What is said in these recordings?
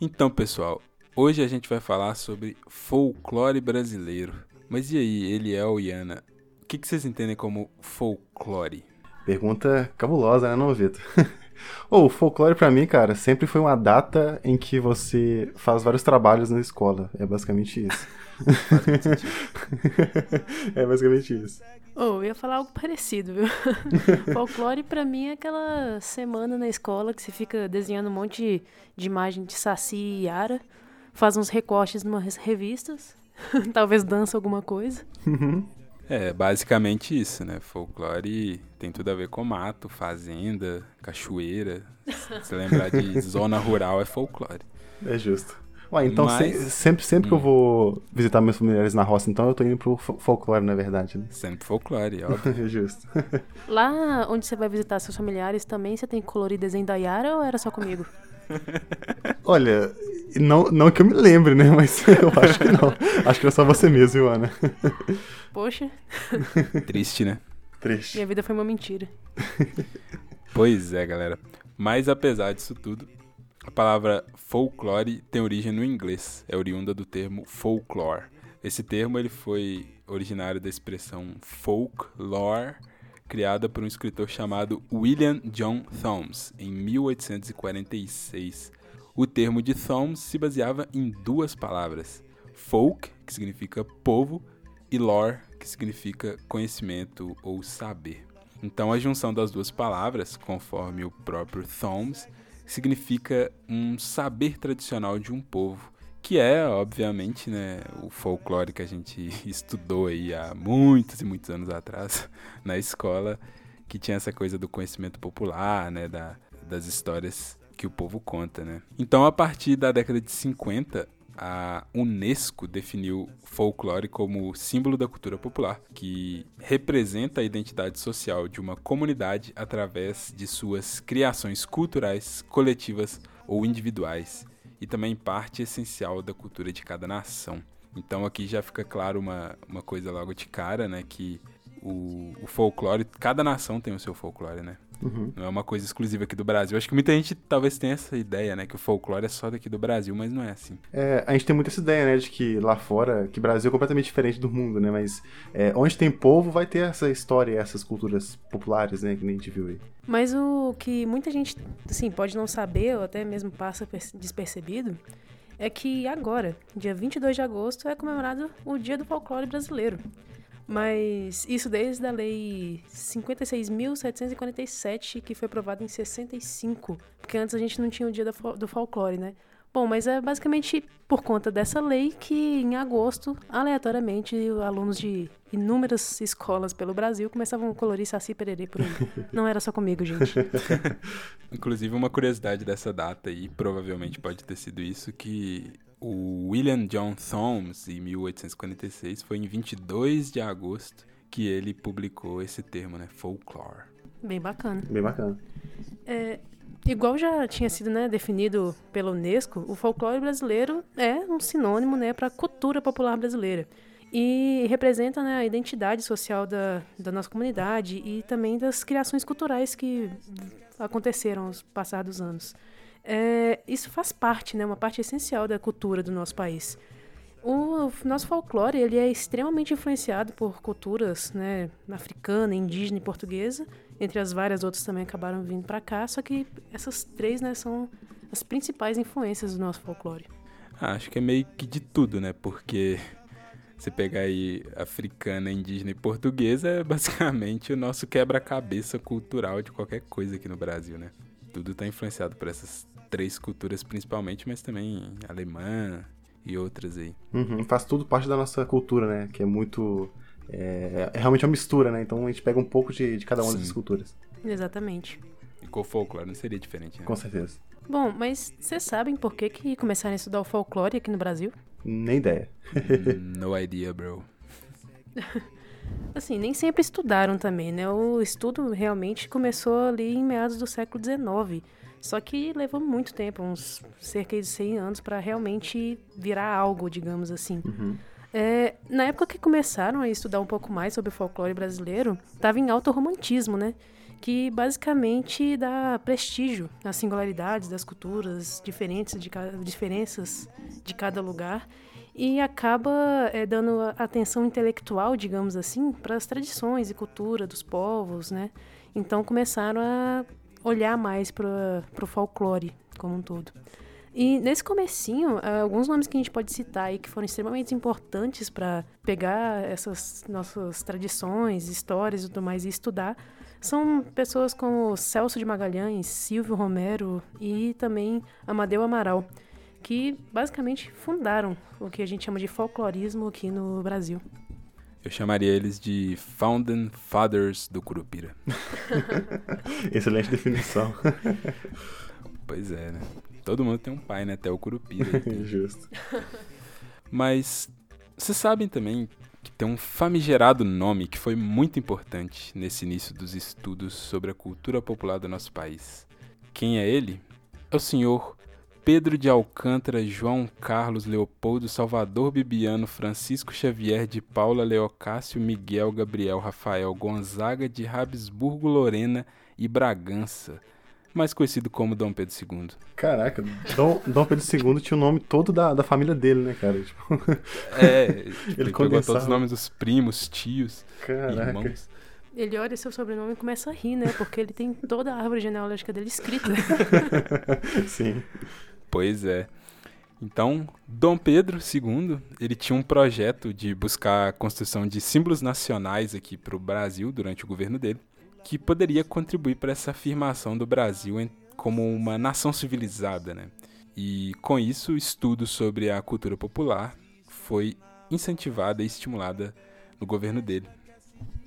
Então, pessoal, hoje a gente vai falar sobre folclore brasileiro. Mas e aí, Eliel e Ana, o que, que vocês entendem como folclore? Pergunta cabulosa, né, não, Vitor? oh, o folclore para mim, cara, sempre foi uma data em que você faz vários trabalhos na escola. É basicamente isso. é basicamente isso. Oh, eu ia falar algo parecido, viu? Folclore para mim é aquela semana na escola que você fica desenhando um monte de imagem de Saci e Yara, faz uns recortes em umas revistas, talvez dança alguma coisa. Uhum. É, basicamente isso, né? Folclore tem tudo a ver com mato, fazenda, cachoeira. Se lembrar de zona rural é folclore. É justo. Ué, então Mas- se- sempre, sempre que eu Hum. vou visitar meus familiares na roça, então eu tô indo pro fo- folclore, na verdade, né? Sempre folclore, óbvio. É justo. Lá onde você vai visitar seus familiares também, você tem que colorir desenho da Yara ou era só comigo? Olha, não, não que eu me lembre, né? Mas eu acho que não. Acho que era só você mesmo, viu, Ana? Poxa, Triste, né? Triste. minha vida foi uma mentira. Pois é, galera. Mas apesar disso tudo, a palavra folclore tem origem no inglês, é oriunda do termo folklore. Esse termo ele foi originário da expressão folklore, criada por um escritor chamado William John Thoms em 1846. O termo de Thoms se baseava em duas palavras: folk, que significa povo, e lore, que significa conhecimento ou saber. Então, a junção das duas palavras, conforme o próprio Thoms, significa um saber tradicional de um povo, que é, obviamente, né, o folclore que a gente estudou aí há muitos e muitos anos atrás na escola, que tinha essa coisa do conhecimento popular, né, da, das histórias que o povo conta, né. Então, a partir da década de 50, a Unesco definiu folclore como símbolo da cultura popular, que representa a identidade social de uma comunidade através de suas criações culturais, coletivas ou individuais, e também parte essencial da cultura de cada nação. Então aqui já fica claro uma, uma coisa logo de cara, né, que o, o folclore, cada nação tem o seu folclore, né? Uhum. Não é uma coisa exclusiva aqui do Brasil. Acho que muita gente talvez tenha essa ideia, né? Que o folclore é só daqui do Brasil, mas não é assim. É, a gente tem muito essa ideia, né, de que lá fora, que o Brasil é completamente diferente do mundo, né, mas é, onde tem povo vai ter essa história, essas culturas populares, né, que nem a gente viu aí. Mas o que muita gente, assim, pode não saber ou até mesmo passa per- despercebido é que agora, dia 22 de agosto, é comemorado o Dia do Folclore Brasileiro. Mas isso desde a Lei 56.747, que foi aprovada em 65, porque antes a gente não tinha o Dia do Folclore, né? Bom, mas é basicamente por conta dessa lei que em agosto, aleatoriamente, alunos de inúmeras escolas pelo Brasil começavam a colorir saci pererê por aí. Não era só comigo, gente. Inclusive, uma curiosidade dessa data aí, provavelmente pode ter sido isso, que o William John Thoms, em 1846, foi em 22 de agosto que ele publicou esse termo, né? Folklore. Bem bacana. Bem bacana. É, igual já tinha sido né, definido pela Unesco, o folclore brasileiro é um sinônimo né, para a cultura popular brasileira. E representa né, a identidade social da, da nossa comunidade e também das criações culturais que aconteceram aos passar dos anos. É, isso faz parte, né, uma parte essencial da cultura do nosso país. O nosso folclore ele é extremamente influenciado por culturas né, africana, indígena e portuguesa, entre as várias outras também acabaram vindo para cá, só que essas três né, são as principais influências do nosso folclore. Ah, acho que é meio que de tudo, né? Porque você pegar aí africana, indígena e portuguesa é basicamente o nosso quebra-cabeça cultural de qualquer coisa aqui no Brasil, né? Tudo tá influenciado por essas três culturas principalmente, mas também alemã e outras aí. Uhum, faz tudo parte da nossa cultura, né, que é muito... É, é realmente uma mistura, né, então a gente pega um pouco de, de cada uma Sim. dessas culturas, Exatamente. E com o folclore não seria diferente, né? com certeza. Bom, mas vocês sabem por que, que começaram a estudar o folclore aqui no Brasil? Nem ideia. no idea, bro. Assim, nem sempre estudaram também, né? O estudo realmente começou ali em meados do século XIX. Só que levou muito tempo, uns cerca de 100 anos, para realmente virar algo, digamos assim. Uhum. É, na época que começaram a estudar um pouco mais sobre o folclore brasileiro, estava em alto romantismo, né? Que basicamente dá prestígio às singularidades das culturas diferentes de cada, diferenças de cada lugar e acaba é, dando atenção intelectual, digamos assim, para as tradições e cultura dos povos, né? Então começaram a olhar mais para o folclore como um todo. E nesse comecinho, eh, alguns nomes que a gente pode citar aí que foram extremamente importantes para pegar essas nossas tradições, histórias e tudo mais e estudar, são pessoas como Celso de Magalhães, Silvio Romero e também Amadeu Amaral, que basicamente fundaram o que a gente chama de folclorismo aqui no Brasil. Eu chamaria eles de Founding Fathers do Curupira. Excelente definição. pois é, né? Todo mundo tem um pai, né? Até o Curupira. Justo. Mas vocês sabem também que tem um famigerado nome que foi muito importante nesse início dos estudos sobre a cultura popular do nosso país. Quem é ele? É o senhor Pedro de Alcântara, João Carlos, Leopoldo, Salvador Bibiano, Francisco Xavier de Paula, Leocácio, Miguel, Gabriel, Rafael, Gonzaga de Habsburgo, Lorena e Bragança mais conhecido como Dom Pedro II. Caraca, Dom, Dom Pedro II tinha o nome todo da, da família dele, né, cara? Tipo... É, tipo, ele, pegou todos os nomes dos primos, tios, Caraca. irmãos. Ele olha seu sobrenome e começa a rir, né? Porque ele tem toda a árvore genealógica dele escrita. Sim. Pois é. Então, Dom Pedro II, ele tinha um projeto de buscar a construção de símbolos nacionais aqui para o Brasil durante o governo dele que poderia contribuir para essa afirmação do Brasil como uma nação civilizada, né? E com isso, estudo sobre a cultura popular foi incentivada e estimulada no governo dele.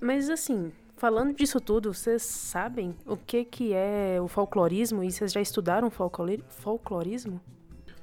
Mas assim, falando disso tudo, vocês sabem o que que é o folclorismo e vocês já estudaram folclorismo?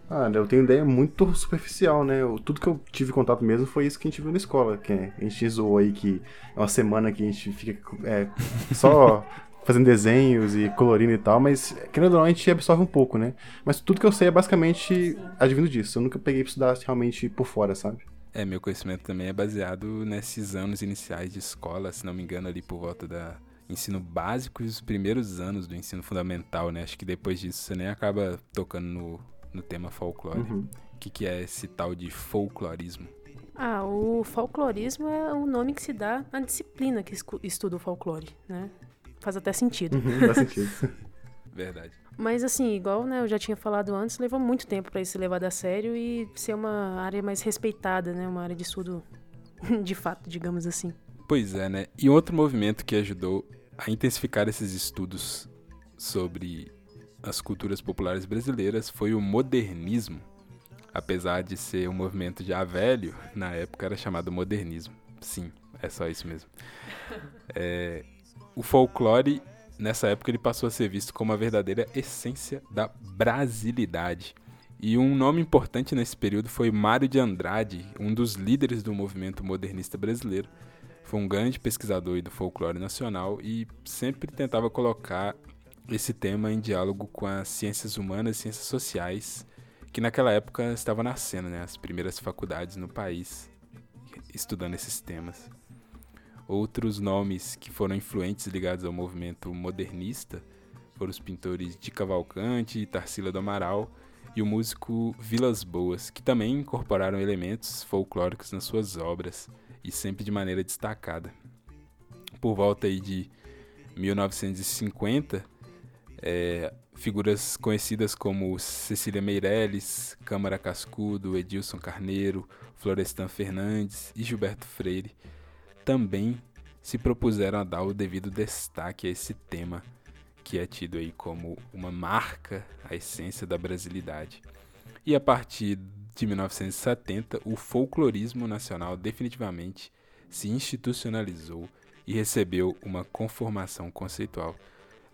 Ah, eu tenho ideia muito superficial, né? tudo que eu tive contato mesmo foi isso que a gente viu na escola. Que a gente zoou aí que é uma semana que a gente fica é, só fazendo desenhos e colorindo e tal, mas querendo ou não, a gente absorve um pouco, né? Mas tudo que eu sei é basicamente advindo disso. Eu nunca peguei pra estudar realmente por fora, sabe? É, meu conhecimento também é baseado nesses anos iniciais de escola, se não me engano, ali por volta da ensino básico e os primeiros anos do ensino fundamental, né? Acho que depois disso você nem acaba tocando no no tema folclore. Uhum. O que, que é esse tal de folclorismo? Ah, o folclorismo é o nome que se dá à disciplina que estuda o folclore, né? Faz até sentido. Uhum, faz sentido. Verdade. Mas assim, igual né, eu já tinha falado antes, levou muito tempo para isso ser levado a sério e ser uma área mais respeitada, né? Uma área de estudo de fato, digamos assim. Pois é, né? E outro movimento que ajudou a intensificar esses estudos sobre as culturas populares brasileiras foi o modernismo. Apesar de ser um movimento já velho, na época era chamado modernismo. Sim, é só isso mesmo. É, o folclore, nessa época, ele passou a ser visto como a verdadeira essência da brasilidade. E um nome importante nesse período foi Mário de Andrade, um dos líderes do movimento modernista brasileiro. Foi um grande pesquisador do folclore nacional e sempre tentava colocar esse tema em diálogo com as ciências humanas e ciências sociais, que naquela época estavam nascendo, né, as primeiras faculdades no país estudando esses temas. Outros nomes que foram influentes ligados ao movimento modernista foram os pintores de Cavalcante, Tarsila do Amaral e o músico Vilas Boas, que também incorporaram elementos folclóricos nas suas obras e sempre de maneira destacada. Por volta aí de 1950, é, figuras conhecidas como Cecília Meirelles, Câmara Cascudo, Edilson Carneiro, Florestan Fernandes e Gilberto Freire também se propuseram a dar o devido destaque a esse tema que é tido aí como uma marca, a essência da brasilidade. E a partir de 1970, o folclorismo nacional definitivamente se institucionalizou e recebeu uma conformação conceitual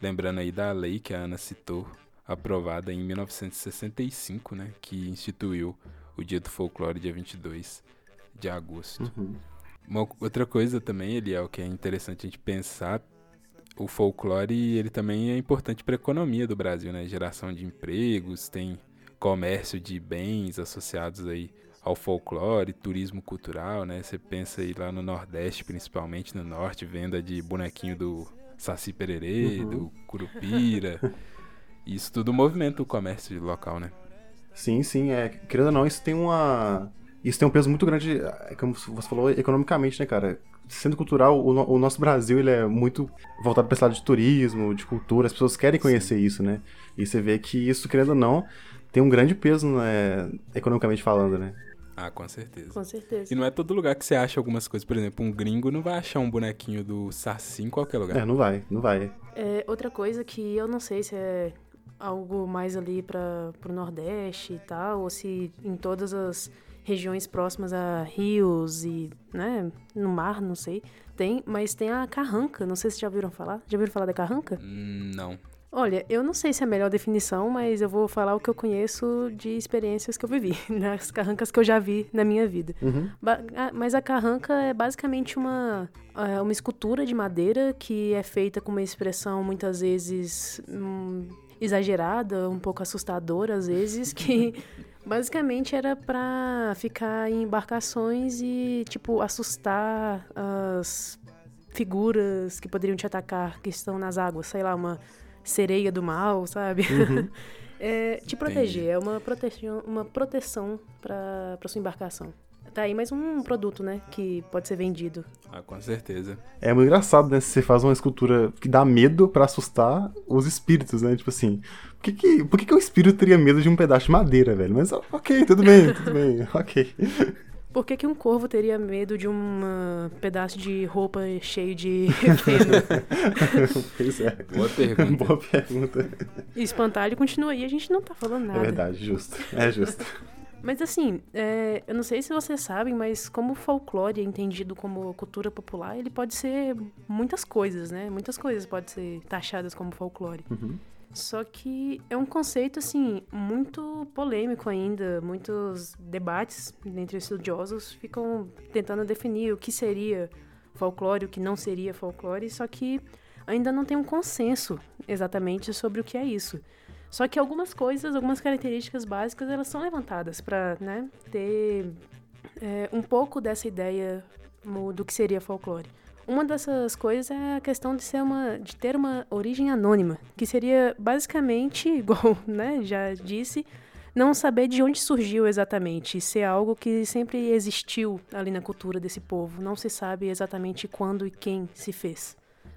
Lembrando aí da lei que a Ana citou, aprovada em 1965, né, que instituiu o Dia do Folclore, dia 22 de agosto. Uhum. Uma outra coisa também, ele é o que é interessante a gente pensar, o folclore ele também é importante para a economia do Brasil, né? Geração de empregos, tem comércio de bens associados aí ao folclore, turismo cultural, né? Você pensa aí lá no Nordeste, principalmente no Norte, venda de bonequinho do Saci Pererê, Uhum. do Curupira. Isso tudo movimenta o comércio local, né? Sim, sim, é. Querendo ou não, isso tem uma. Isso tem um peso muito grande, é, como você falou, economicamente, né, cara? Sendo cultural, o, no- o nosso Brasil ele é muito voltado para esse lado de turismo, de cultura, as pessoas querem conhecer isso, né? E você vê que isso, querendo ou não, tem um grande peso, né, economicamente falando, né? Ah, com certeza. Com certeza. E não é todo lugar que você acha algumas coisas. Por exemplo, um gringo não vai achar um bonequinho do Saci em qualquer lugar. É, não vai, não vai. É, outra coisa que eu não sei se é algo mais ali para pro Nordeste e tal, ou se em todas as regiões próximas a rios e, né, no mar, não sei, tem, mas tem a carranca, não sei se já ouviram falar. Já ouviram falar da carranca? Hum, Não. Olha, eu não sei se é a melhor definição, mas eu vou falar o que eu conheço de experiências que eu vivi, nas carrancas que eu já vi na minha vida. Uhum. Mas a carranca é basicamente uma, é, uma escultura de madeira que é feita com uma expressão muitas vezes hum, exagerada, um pouco assustadora às vezes, que basicamente era pra ficar em embarcações e, tipo, assustar as figuras que poderiam te atacar, que estão nas águas, sei lá, uma sereia do mal, sabe? É, te proteger, é uma proteção, uma proteção para sua embarcação. Tá aí mais um produto, né, que pode ser vendido. Ah, com certeza. É muito engraçado, né? Se você faz uma escultura que dá medo pra assustar os espíritos, né? Tipo assim, por que, que, por que, que o espírito teria medo de um pedaço de madeira, velho? Mas ok, tudo bem, tudo bem, ok. Por que, que um corvo teria medo de um pedaço de roupa cheio de feno? pois é. Boa pergunta. Boa pergunta. E espantalho continua aí, a gente não tá falando É nada. verdade, justo. É justo. Mas assim, é, eu não sei se vocês sabem, mas como o folclore é entendido como cultura popular, ele pode ser muitas coisas, né? Muitas coisas podem ser taxadas como folclore. Uhum. Só que é um conceito, assim, muito polêmico ainda. Muitos debates entre estudiosos ficam tentando definir o que seria folclore, o que não seria folclore, só que ainda não tem um consenso exatamente sobre o que é isso. Só que algumas coisas, algumas características básicas, elas são levantadas para né, ter é, um pouco dessa ideia do que seria folclore. Uma dessas coisas é a questão de ser uma, de ter uma origem anônima, que seria basicamente, igual, né, já disse, não saber de onde surgiu exatamente, ser algo que sempre existiu ali na cultura desse povo. Não se sabe exatamente quando e quem se fez,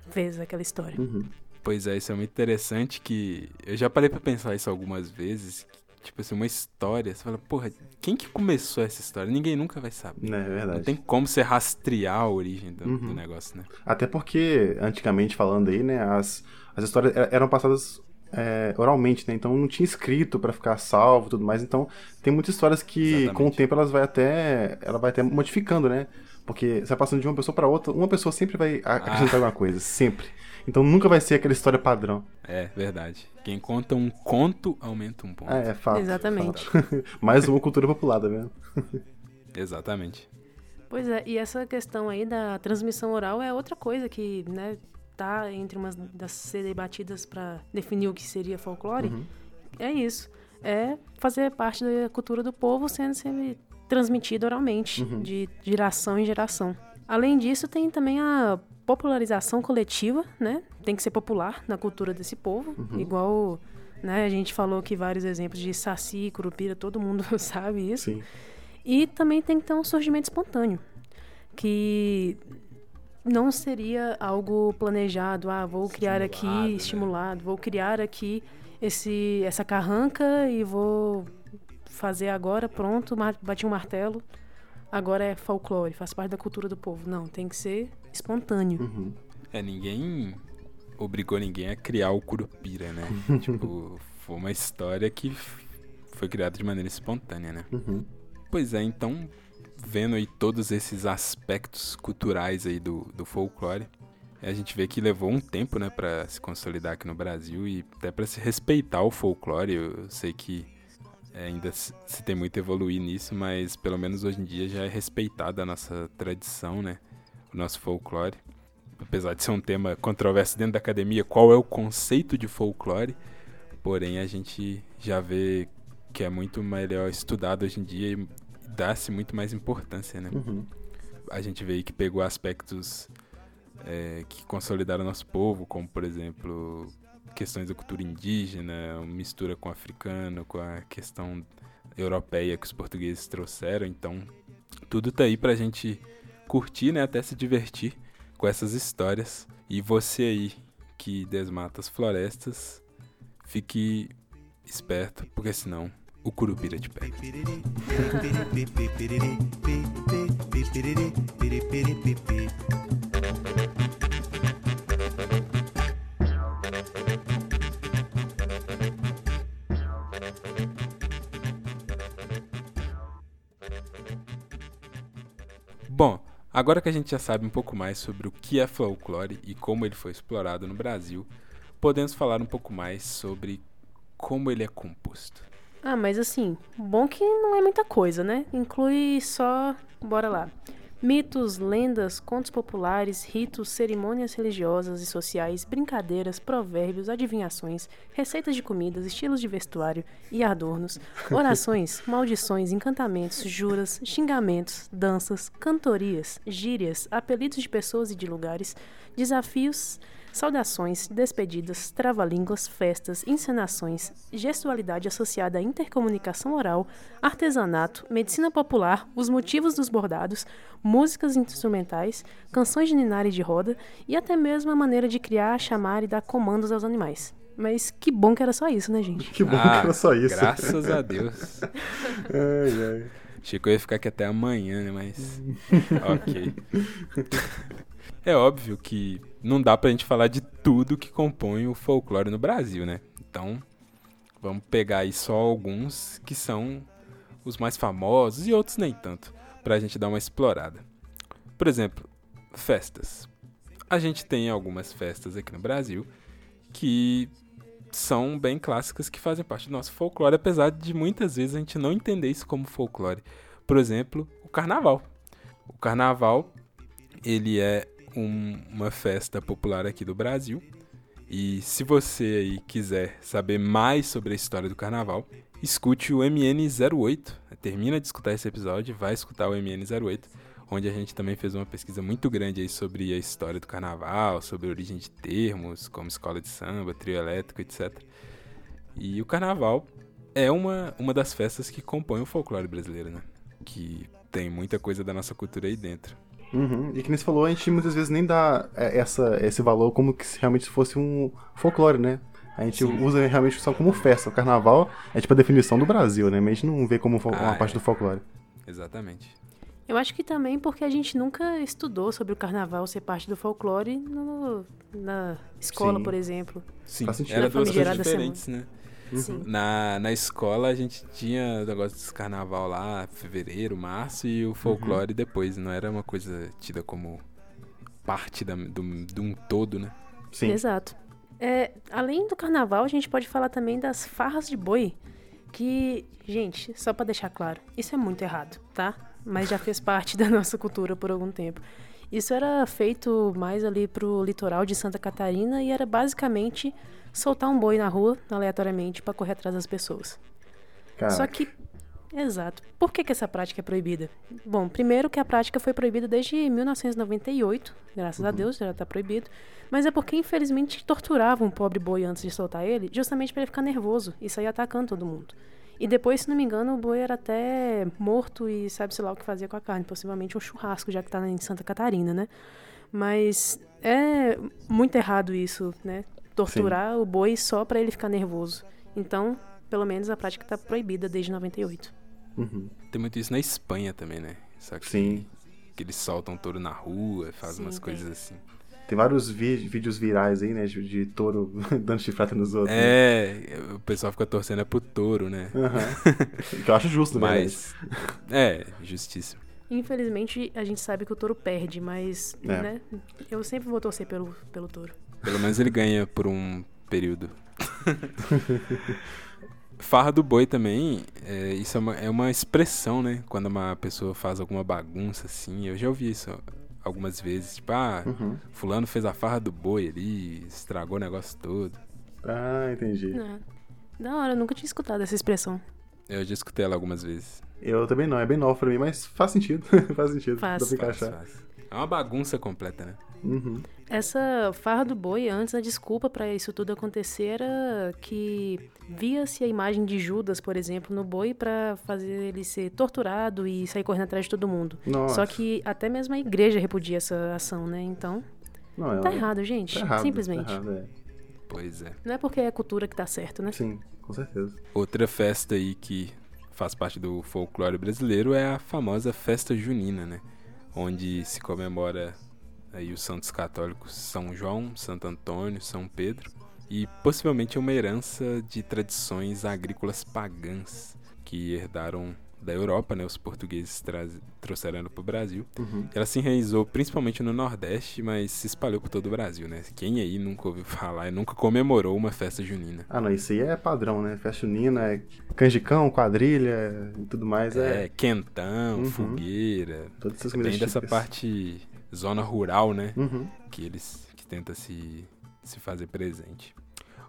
fez aquela história. Uhum. Pois é, isso é muito interessante que eu já parei pra pensar isso algumas vezes. que, Tipo assim, uma história, você fala, porra, quem que começou essa história? Ninguém nunca vai saber. É Não verdade. tem como você rastrear a origem do, do Uhum. negócio, né? Até porque, antigamente falando aí, né, as, as histórias er- eram passadas é, oralmente, né? Então não tinha escrito pra ficar salvo e tudo mais. Então tem muitas histórias que Exatamente. com o tempo elas vai até. Ela vai até modificando, né? Porque você vai passando de uma pessoa pra outra, uma pessoa sempre vai acrescentar alguma coisa. Sempre. Então nunca vai ser aquela história padrão. É, verdade. Quem conta um conto, aumenta um ponto. É, é fato. Exatamente. fato. Mais uma cultura popular, tá vendo? Exatamente. Pois é, e essa questão aí da transmissão oral é outra coisa que, né, tá entre umas das ser debatidas para definir o que seria folclore. Uhum. É isso. É fazer parte da cultura do povo sendo sempre transmitido oralmente, Uhum. de geração em geração. Além disso, tem também a popularização coletiva, né? Tem que ser popular na cultura desse povo, Uhum. igual, né, a gente falou aqui vários exemplos de saci, curupira, todo mundo sabe isso. Sim. E também tem que ter um surgimento espontâneo, que não seria algo planejado, ah, vou criar Estimulado, aqui, né? estimulado, vou criar aqui esse essa carranca e vou fazer agora, pronto, bati um martelo, agora é folclore, faz parte da cultura do povo. Não, tem que ser espontâneo. Uhum. É, ninguém obrigou ninguém a criar o Curupira, né? tipo, foi uma história que foi criada de maneira espontânea, né? Uhum. Pois é, então, vendo aí todos esses aspectos culturais aí do, do folclore, a gente vê que levou um tempo, né, pra se consolidar aqui no Brasil e até pra se respeitar o folclore. Eu sei que é, ainda se se tem muito a evoluir nisso, mas pelo menos hoje em dia já é respeitada a nossa tradição, né, o nosso folclore. Apesar de ser um tema controverso dentro da academia, qual é o conceito de folclore? Porém, a gente já vê que é muito melhor estudado hoje em dia e dá-se muito mais importância, né? Uhum. A gente vê que pegou aspectos é, que consolidaram nosso povo, como, por exemplo, questões da cultura indígena, mistura com o africano, com a questão europeia que os portugueses trouxeram. Então, tudo tá aí pra gente curtir, né? Até se divertir com essas histórias. E você aí que desmata as florestas, fique esperto, porque senão o curupira te pega. agora que a gente já sabe um pouco mais sobre o que é folclore e como ele foi explorado no Brasil, podemos falar um pouco mais sobre como ele é composto. Ah, mas assim, bom que não é muita coisa, né? Inclui só. Bora lá. Mitos, lendas, contos populares, ritos, cerimônias religiosas e sociais, brincadeiras, provérbios, adivinhações, receitas de comidas, estilos de vestuário e adornos, orações, maldições, encantamentos, juras, xingamentos, danças, cantorias, gírias, apelidos de pessoas e de lugares, desafios, saudações, despedidas, trava-línguas, festas, encenações, gestualidade associada à intercomunicação oral, artesanato, medicina popular, os motivos dos bordados, músicas instrumentais, canções de ninar e de roda e até mesmo a maneira de criar, chamar e dar comandos aos animais. Mas que bom que era só isso, né, gente? Que bom Ah, que era só isso. Graças a Deus. Ai, ai. Achei que eu ia ficar aqui até amanhã, né? Mas. ok. É óbvio que não dá pra gente falar de tudo que compõe o folclore no Brasil, né? Então, vamos pegar aí só alguns que são os mais famosos e outros nem tanto, pra gente dar uma explorada. Por exemplo, festas. A gente tem algumas festas aqui no Brasil que são bem clássicas que fazem parte do nosso folclore, apesar de muitas vezes a gente não entender isso como folclore. Por exemplo, o carnaval. O carnaval, ele é um- uma festa popular aqui do Brasil. E se você aí quiser saber mais sobre a história do carnaval, escute o MN08. Termina de escutar esse episódio, vai escutar o MN08, onde a gente também fez uma pesquisa muito grande aí sobre a história do carnaval, sobre a origem de termos, como escola de samba, trio elétrico, etc. E o carnaval é uma, uma das festas que compõem o folclore brasileiro, né? Que tem muita coisa da nossa cultura aí dentro. Uhum. E que nem você falou, a gente muitas vezes nem dá é, essa, esse valor como que se realmente fosse um folclore, né? A gente Sim. usa realmente só como festa. O carnaval é tipo a definição do Brasil, né? Mas a gente não vê como fo- Ah, uma parte é. do folclore. Exatamente. Eu acho que também porque a gente nunca estudou sobre o carnaval ser parte do folclore no- na escola, Sim. por exemplo. Sim, Faz sentido. era Na duas coisas famigerada diferentes, né? Sim. Na, na escola a gente tinha o negócio desse carnaval lá, fevereiro, março, e o folclore depois. Não era uma coisa tida como parte da, do, de um todo, né? Sim. Exato. É, além do carnaval, a gente pode falar também das farras de boi. Que, gente, só pra deixar claro, isso é muito errado, tá? Mas já fez parte da nossa cultura por algum tempo. Isso era feito mais ali pro litoral de Santa Catarina e era basicamente soltar um boi na rua, aleatoriamente, pra correr atrás das pessoas. Cara, Só que, exato. Por que, que essa prática é proibida? Bom, primeiro que a prática foi proibida desde 1998, graças a Deus já está proibido. Mas é porque, infelizmente, torturavam um pobre boi antes de soltar ele, justamente para ele ficar nervoso e sair atacando todo mundo. E depois, se não me engano, o boi era até morto e sabe-se lá o que fazia com a carne, possivelmente um churrasco, já que tá em Santa Catarina, né? Mas é muito errado isso, né? Torturar o boi só para ele ficar nervoso. Então, pelo menos a prática tá proibida desde 98. Uhum. Tem muito isso na Espanha também, né? Só que, Sim. que eles soltam touro na rua, fazem Sim, umas tem. coisas assim. Tem vários vídeos virais aí, né? De, de touro dando chifrada nos outros. né? É, o pessoal fica torcendo é pro touro, né? Aham. que eu acho justo, né? Mas. É, justíssimo. Infelizmente, a gente sabe que o touro perde, mas, É. né? Eu sempre vou torcer pelo, pelo touro. Pelo menos ele ganha por um período. Farra do boi também, é, isso é uma, é uma expressão, né? Quando uma pessoa faz alguma bagunça assim. Eu já ouvi isso algumas vezes. Tipo, ah, Uhum. fulano fez a farra do boi ali, estragou o negócio todo. Ah, entendi. É. Da hora, eu nunca tinha escutado essa expressão. Eu já escutei ela algumas vezes. Eu também não, é bem novo pra mim, mas faz sentido. faz sentido. Faz. Dá pra Faz, encaixar. faz. É uma bagunça completa, né? Uhum. Essa farra do boi, antes a desculpa pra isso tudo acontecer era que via-se a imagem de Judas, por exemplo, no boi pra fazer ele ser torturado e sair correndo atrás de todo mundo. Nossa. Só que até mesmo a igreja repudia essa ação, né? Então, Não, é tá errado, gente. Tá errado. Simplesmente. Tá errado, é. Pois é. Não é porque é a cultura que tá certo, né? Sim, com certeza. Outra festa aí que faz parte do folclore brasileiro é a famosa festa junina, né? Onde se comemora aí os santos católicos São João, Santo Antônio, São Pedro e possivelmente é uma herança de tradições agrícolas pagãs que herdaram da Europa, né? Os portugueses traz- trouxeram ela para o Brasil. Uhum. Ela se enraizou principalmente no Nordeste, mas se espalhou por todo o Brasil, né? Quem aí nunca ouviu falar e nunca comemorou uma festa junina? Ah, não, isso aí é padrão, né? Festa junina, é canjicão, quadrilha e tudo mais. É, É, quentão, Uhum. fogueira. todas essas Bem coisas dessa parte zona rural, né? Uhum. Que eles que tenta se, se fazer presente.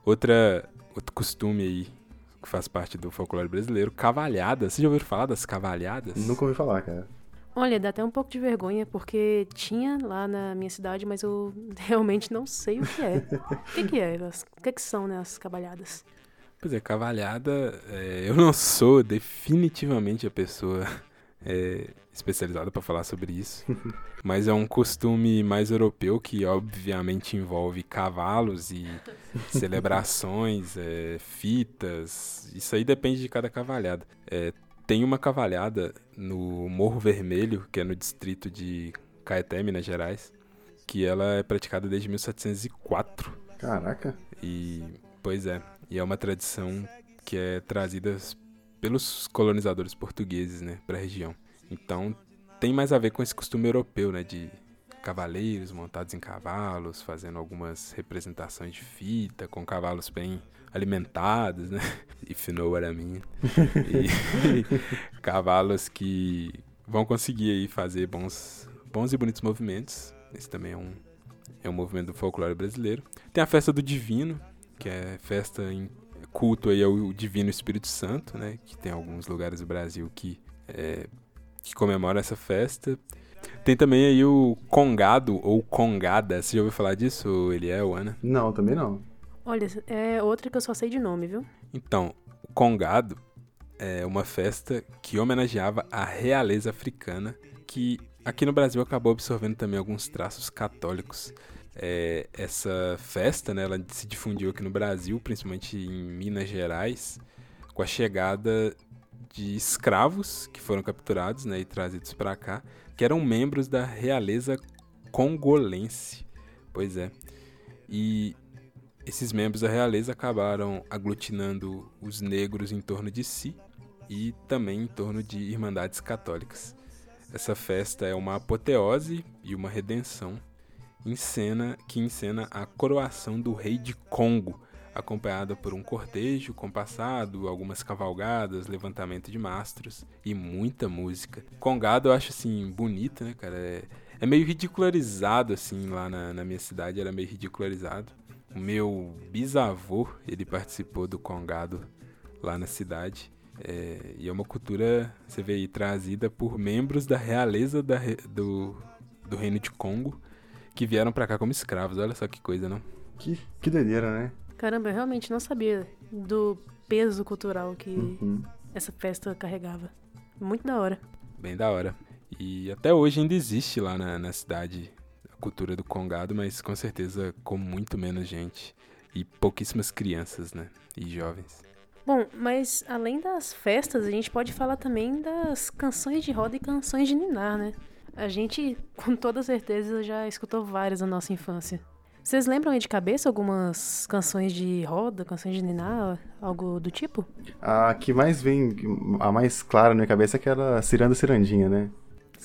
Outra, outro costume aí que faz parte do folclore brasileiro, cavalhadas. Vocês já ouviram falar das cavalhadas? Nunca ouvi falar, cara. Olha, dá até um pouco de vergonha, porque tinha lá na minha cidade, mas eu realmente não sei o que é. O que, que é? O que, que são, né, as cabalhadas? Pois é, cavalhada, é, eu não sou definitivamente a pessoa é, especializada para falar sobre isso, mas é um costume mais europeu que obviamente envolve cavalos e celebrações, é, fitas, isso aí depende de cada cavalhada. É, tem uma cavalhada no Morro Vermelho, que é no distrito de Caeté, Minas Gerais, que ela é praticada desde 1704. Caraca. E, pois é, e é uma tradição que é trazida pelos colonizadores portugueses, né, para a região. Então, tem mais a ver com esse costume europeu, né, de cavaleiros montados em cavalos, fazendo algumas representações de fita, com cavalos bem alimentados, né, if you know what I mean. E cavalos que vão conseguir aí fazer bons, bons e bonitos movimentos. Esse também é um, é um movimento do folclore brasileiro. Tem a festa do Divino, que é festa em culto aí ao Divino Espírito Santo, né? Que tem alguns lugares do Brasil que, é, que comemoram essa festa. Tem também aí o Congado ou Congada. Você já ouviu falar disso, Eliel, Ana? Não, também não. Olha, é outra que eu só sei de nome, viu? Então, o Congado é uma festa que homenageava a realeza africana, que aqui no Brasil acabou absorvendo também alguns traços católicos. É, essa festa, né, ela se difundiu aqui no Brasil, principalmente em Minas Gerais, com a chegada de escravos que foram capturados né, e trazidos para cá, que eram membros da realeza congolense. Pois é. E esses membros da realeza acabaram aglutinando os negros em torno de si e também em torno de irmandades católicas. Essa festa é uma apoteose e uma redenção em cena, que encena a coroação do rei de Congo, acompanhada por um cortejo compassado, algumas cavalgadas, levantamento de mastros e muita música. Congado eu acho assim bonito, né, cara? É, é meio ridicularizado assim lá na, na minha cidade, era meio ridicularizado. O meu bisavô, ele participou do Congado lá na cidade. É, e é uma cultura, você vê aí, trazida por membros da realeza da do, do Reino de Congo que vieram pra cá como escravos. Olha só que coisa, não? Que, que doideira, né? Caramba, eu realmente não sabia do peso cultural que Uhum. essa festa carregava. Muito da hora. Bem da hora. E até hoje ainda existe lá na, na cidade a cultura do Congado, mas com certeza com muito menos gente. E pouquíssimas crianças, né? E jovens. Bom, mas além das festas, a gente pode falar também das canções de roda e canções de ninar, né? A gente, com toda certeza, já escutou várias na nossa infância. Vocês lembram aí de cabeça algumas canções de roda, canções de ninar, algo do tipo? A que mais vem, a mais clara na minha cabeça é aquela Ciranda Cirandinha, né?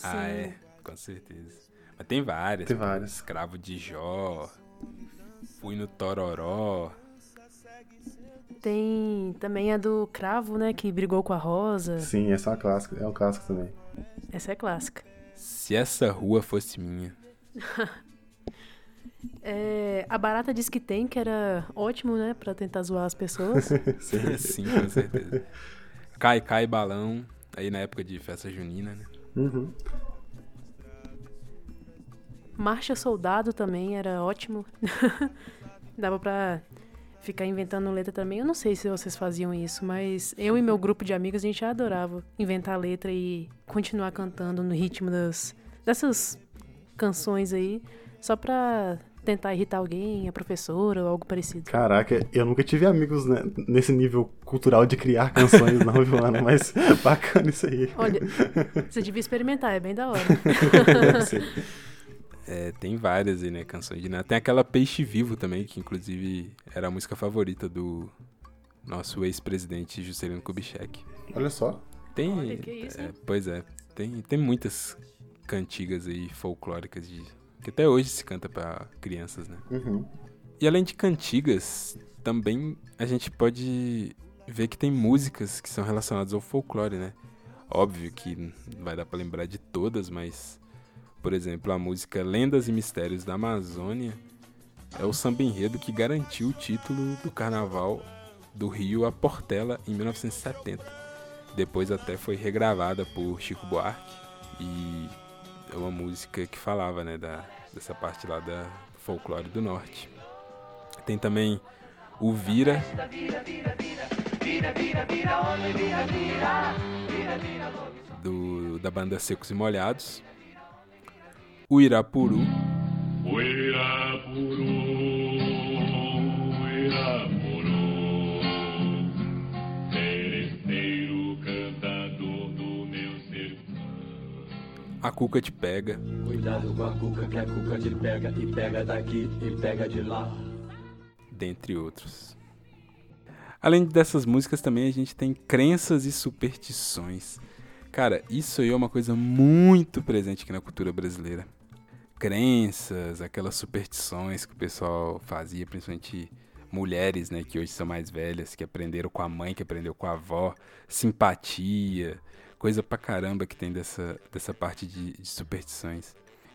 Ah, é. Com certeza. Mas tem várias. Tem várias. Escravo de Jó. Fui no Tororó. Tem também a do Cravo, né, que brigou com a Rosa. Sim, essa é uma clássica, é um clássico também. Essa é clássica. Se essa rua fosse minha. É, a Barata disse que tem, que era ótimo, né, pra tentar zoar as pessoas. Sim. Sim, com certeza. Cai, cai, balão. aí na época de festa junina, né? Uhum. Marcha Soldado também era ótimo. Dava pra ficar inventando letra também. Eu não sei se vocês faziam isso, mas eu e meu grupo de amigos, a gente adorava inventar letra e continuar cantando no ritmo das, dessas canções aí, só pra tentar irritar alguém, a professora ou algo parecido. Caraca, eu nunca tive amigos né, nesse nível cultural de criar canções, não, Joana, mas bacana isso aí. Olha, você devia experimentar, é bem da hora. Sim. É, tem várias aí, né? Canções de nada. Tem aquela Peixe Vivo também, que inclusive era a música favorita do nosso ex-presidente Juscelino Kubitschek. Olha só. Tem. Olha, que isso, é, pois é, tem, tem muitas cantigas aí folclóricas de, que até hoje se canta pra crianças, né? Uhum. E além de cantigas, também a gente pode ver que tem músicas que são relacionadas ao folclore, né? Óbvio que não vai dar pra lembrar de todas, mas por exemplo, a música Lendas e Mistérios da Amazônia é o samba enredo que garantiu o título do Carnaval do Rio a Portela em 1970. Depois até foi regravada por Chico Buarque e é uma música que falava, né, da, dessa parte lá da folclore do norte. Tem também o Vira, do, da banda Secos e Molhados. O Irapuru, O Irapuru, o Irapuru, seresteiro cantador do meu sertão. A Cuca Te Pega, Cuidado com a cuca, que a cuca te pega e pega daqui e pega de lá. dentre outros. Além dessas músicas, também a gente tem crenças e superstições. Cara, isso aí é uma coisa muito presente aqui na cultura brasileira. Crenças, aquelas superstições que o pessoal fazia, principalmente mulheres, né, que hoje são mais velhas, que aprenderam com a mãe, que aprendeu com a avó, simpatia, coisa pra caramba que tem dessa, dessa parte de, de superstições.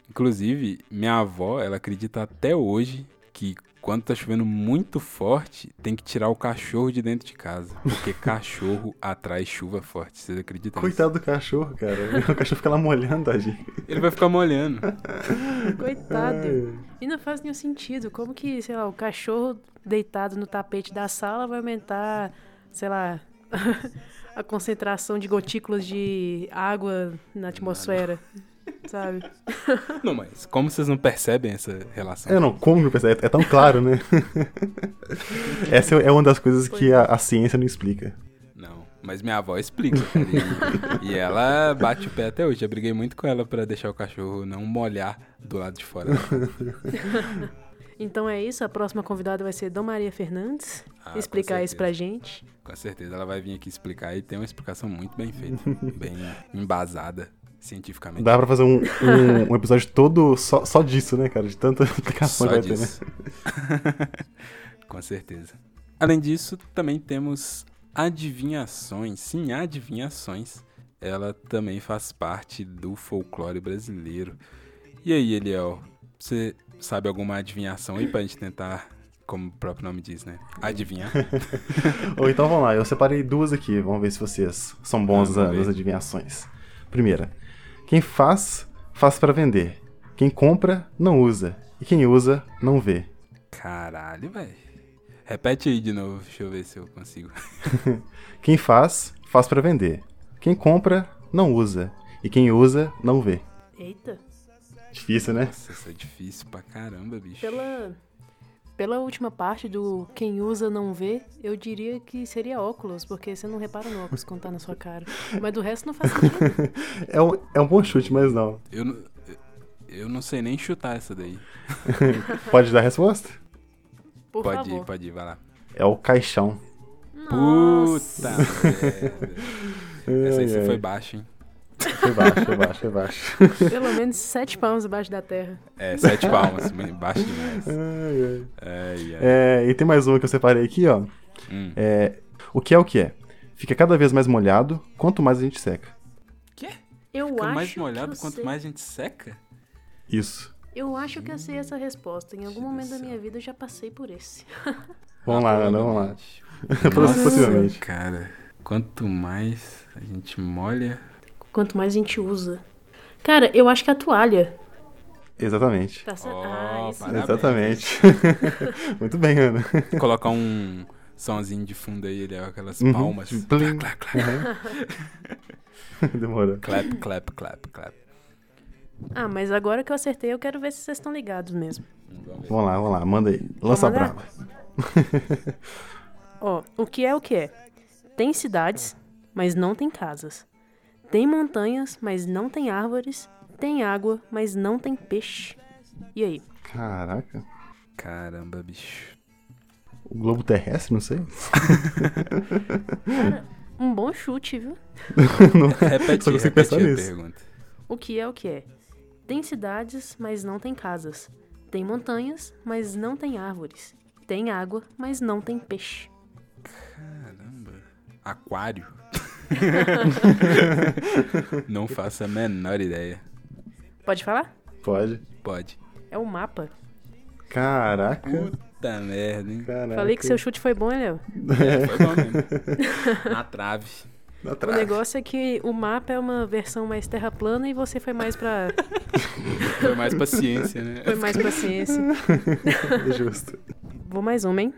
Inclusive, minha avó, ela acredita até hoje que quando tá chovendo muito forte, tem que tirar o cachorro de dentro de casa. Porque cachorro atrai chuva forte. Vocês acreditam nisso? Coitado do cachorro, cara. O cachorro fica lá molhando, tadinho. Ele vai ficar molhando. Coitado. E não faz nenhum sentido. Como que, sei lá, o cachorro deitado no tapete da sala vai aumentar, sei lá, a concentração de gotículas de água na atmosfera, sabe? Não, mas como vocês não percebem essa relação? É, não, como não percebe? É tão claro, né? Essa é uma das coisas que a, a ciência não explica. Não, mas minha avó explica, cara. E, e ela bate o pé até hoje. Eu briguei muito com ela pra deixar o cachorro não molhar do lado de fora. Então é isso, a próxima convidada vai ser Dom Maria Fernandes, Ah, explicar isso pra gente. Com certeza ela vai vir aqui explicar e tem uma explicação muito bem feita, bem embasada cientificamente. Dá pra fazer um, um, um episódio todo só, só disso, né, cara? De tanta explicação Só que vai ter, né? Com certeza. Além disso, também temos adivinhações. Sim, adivinhações. Ela também faz parte do folclore brasileiro. E aí, Eliel, você sabe alguma adivinhação aí pra gente tentar, como o próprio nome diz, né? Adivinhar? Ou então vamos lá, eu separei duas aqui, vamos ver se vocês são bons Ah, nas adivinhações. Primeira, quem faz, faz pra vender. Quem compra, não usa. E quem usa, não vê. Caralho, velho. Repete aí de novo, deixa eu ver se eu consigo. Quem faz, faz pra vender. Quem compra, não usa. E quem usa, não vê. Eita, Difícil, né? Nossa, isso é difícil pra caramba, bicho. pela, pela última parte do quem usa não vê, eu diria que seria óculos, porque você não repara no óculos quando tá na sua cara. Mas do resto não faz sentido. É um, é um bom chute, mas não. Eu, não- eu não sei nem chutar essa daí. Pode dar a resposta? Por pode favor. ir, pode ir, vai lá. É o caixão. Puta merda. Essa aí Ai, você ai. foi baixo, hein? Foi baixo, foi baixo, foi baixo. Pelo menos sete palmos abaixo da terra. É, sete palmas, baixo demais. Ai, ai. Ai, ai. É, e tem mais uma que eu separei aqui, ó. Hum. É, o que é o que é? Fica cada vez mais molhado, quanto mais a gente seca. Quê? Eu Fica acho mais molhado que eu quanto sei. mais a gente seca? Isso. Eu acho que eu sei essa resposta. Em algum momento da minha vida eu já passei por esse. Vamos lá, Ana, vamos lá. Possivelmente. Cara, Quanto mais a gente molha. Quanto mais a gente usa. Cara, eu acho que a toalha. Exatamente. Tá certo? Ó, ah. Exatamente. Muito bem, Ana. Colocar um somzinho de fundo aí, ele é aquelas Uhum. palmas. Plim. Clap, clap, Demorou. clap, clap, clap, clap. Ah, mas agora que eu acertei, eu quero ver se vocês estão ligados mesmo. Vamos lá, vamos lá. Manda aí. Lança brava. Ó, o que é o que é? Tem cidades, mas não tem casas. Tem montanhas, mas não tem árvores. Tem água, mas não tem peixe. E aí? Caraca. Caramba, bicho. O globo terrestre, não sei. Um bom chute, viu? Repete, Só consigo repete pensar a nisso. pergunta. O que é o que é? Tem cidades, mas não tem casas. Tem montanhas, mas não tem árvores. Tem água, mas não tem peixe. Caramba. Aquário? Não faço a menor ideia. Pode falar? Pode. Pode. É o mapa. Caraca. Puta merda, hein? Caraca. Falei que seu chute foi bom, hein, Léo? Foi bom mesmo. Na trave. Na O trave. negócio é que o mapa é uma versão mais terra plana e você foi mais pra. Foi mais paciência, né? foi mais pra ciência. É justo. Vou mais uma, hein?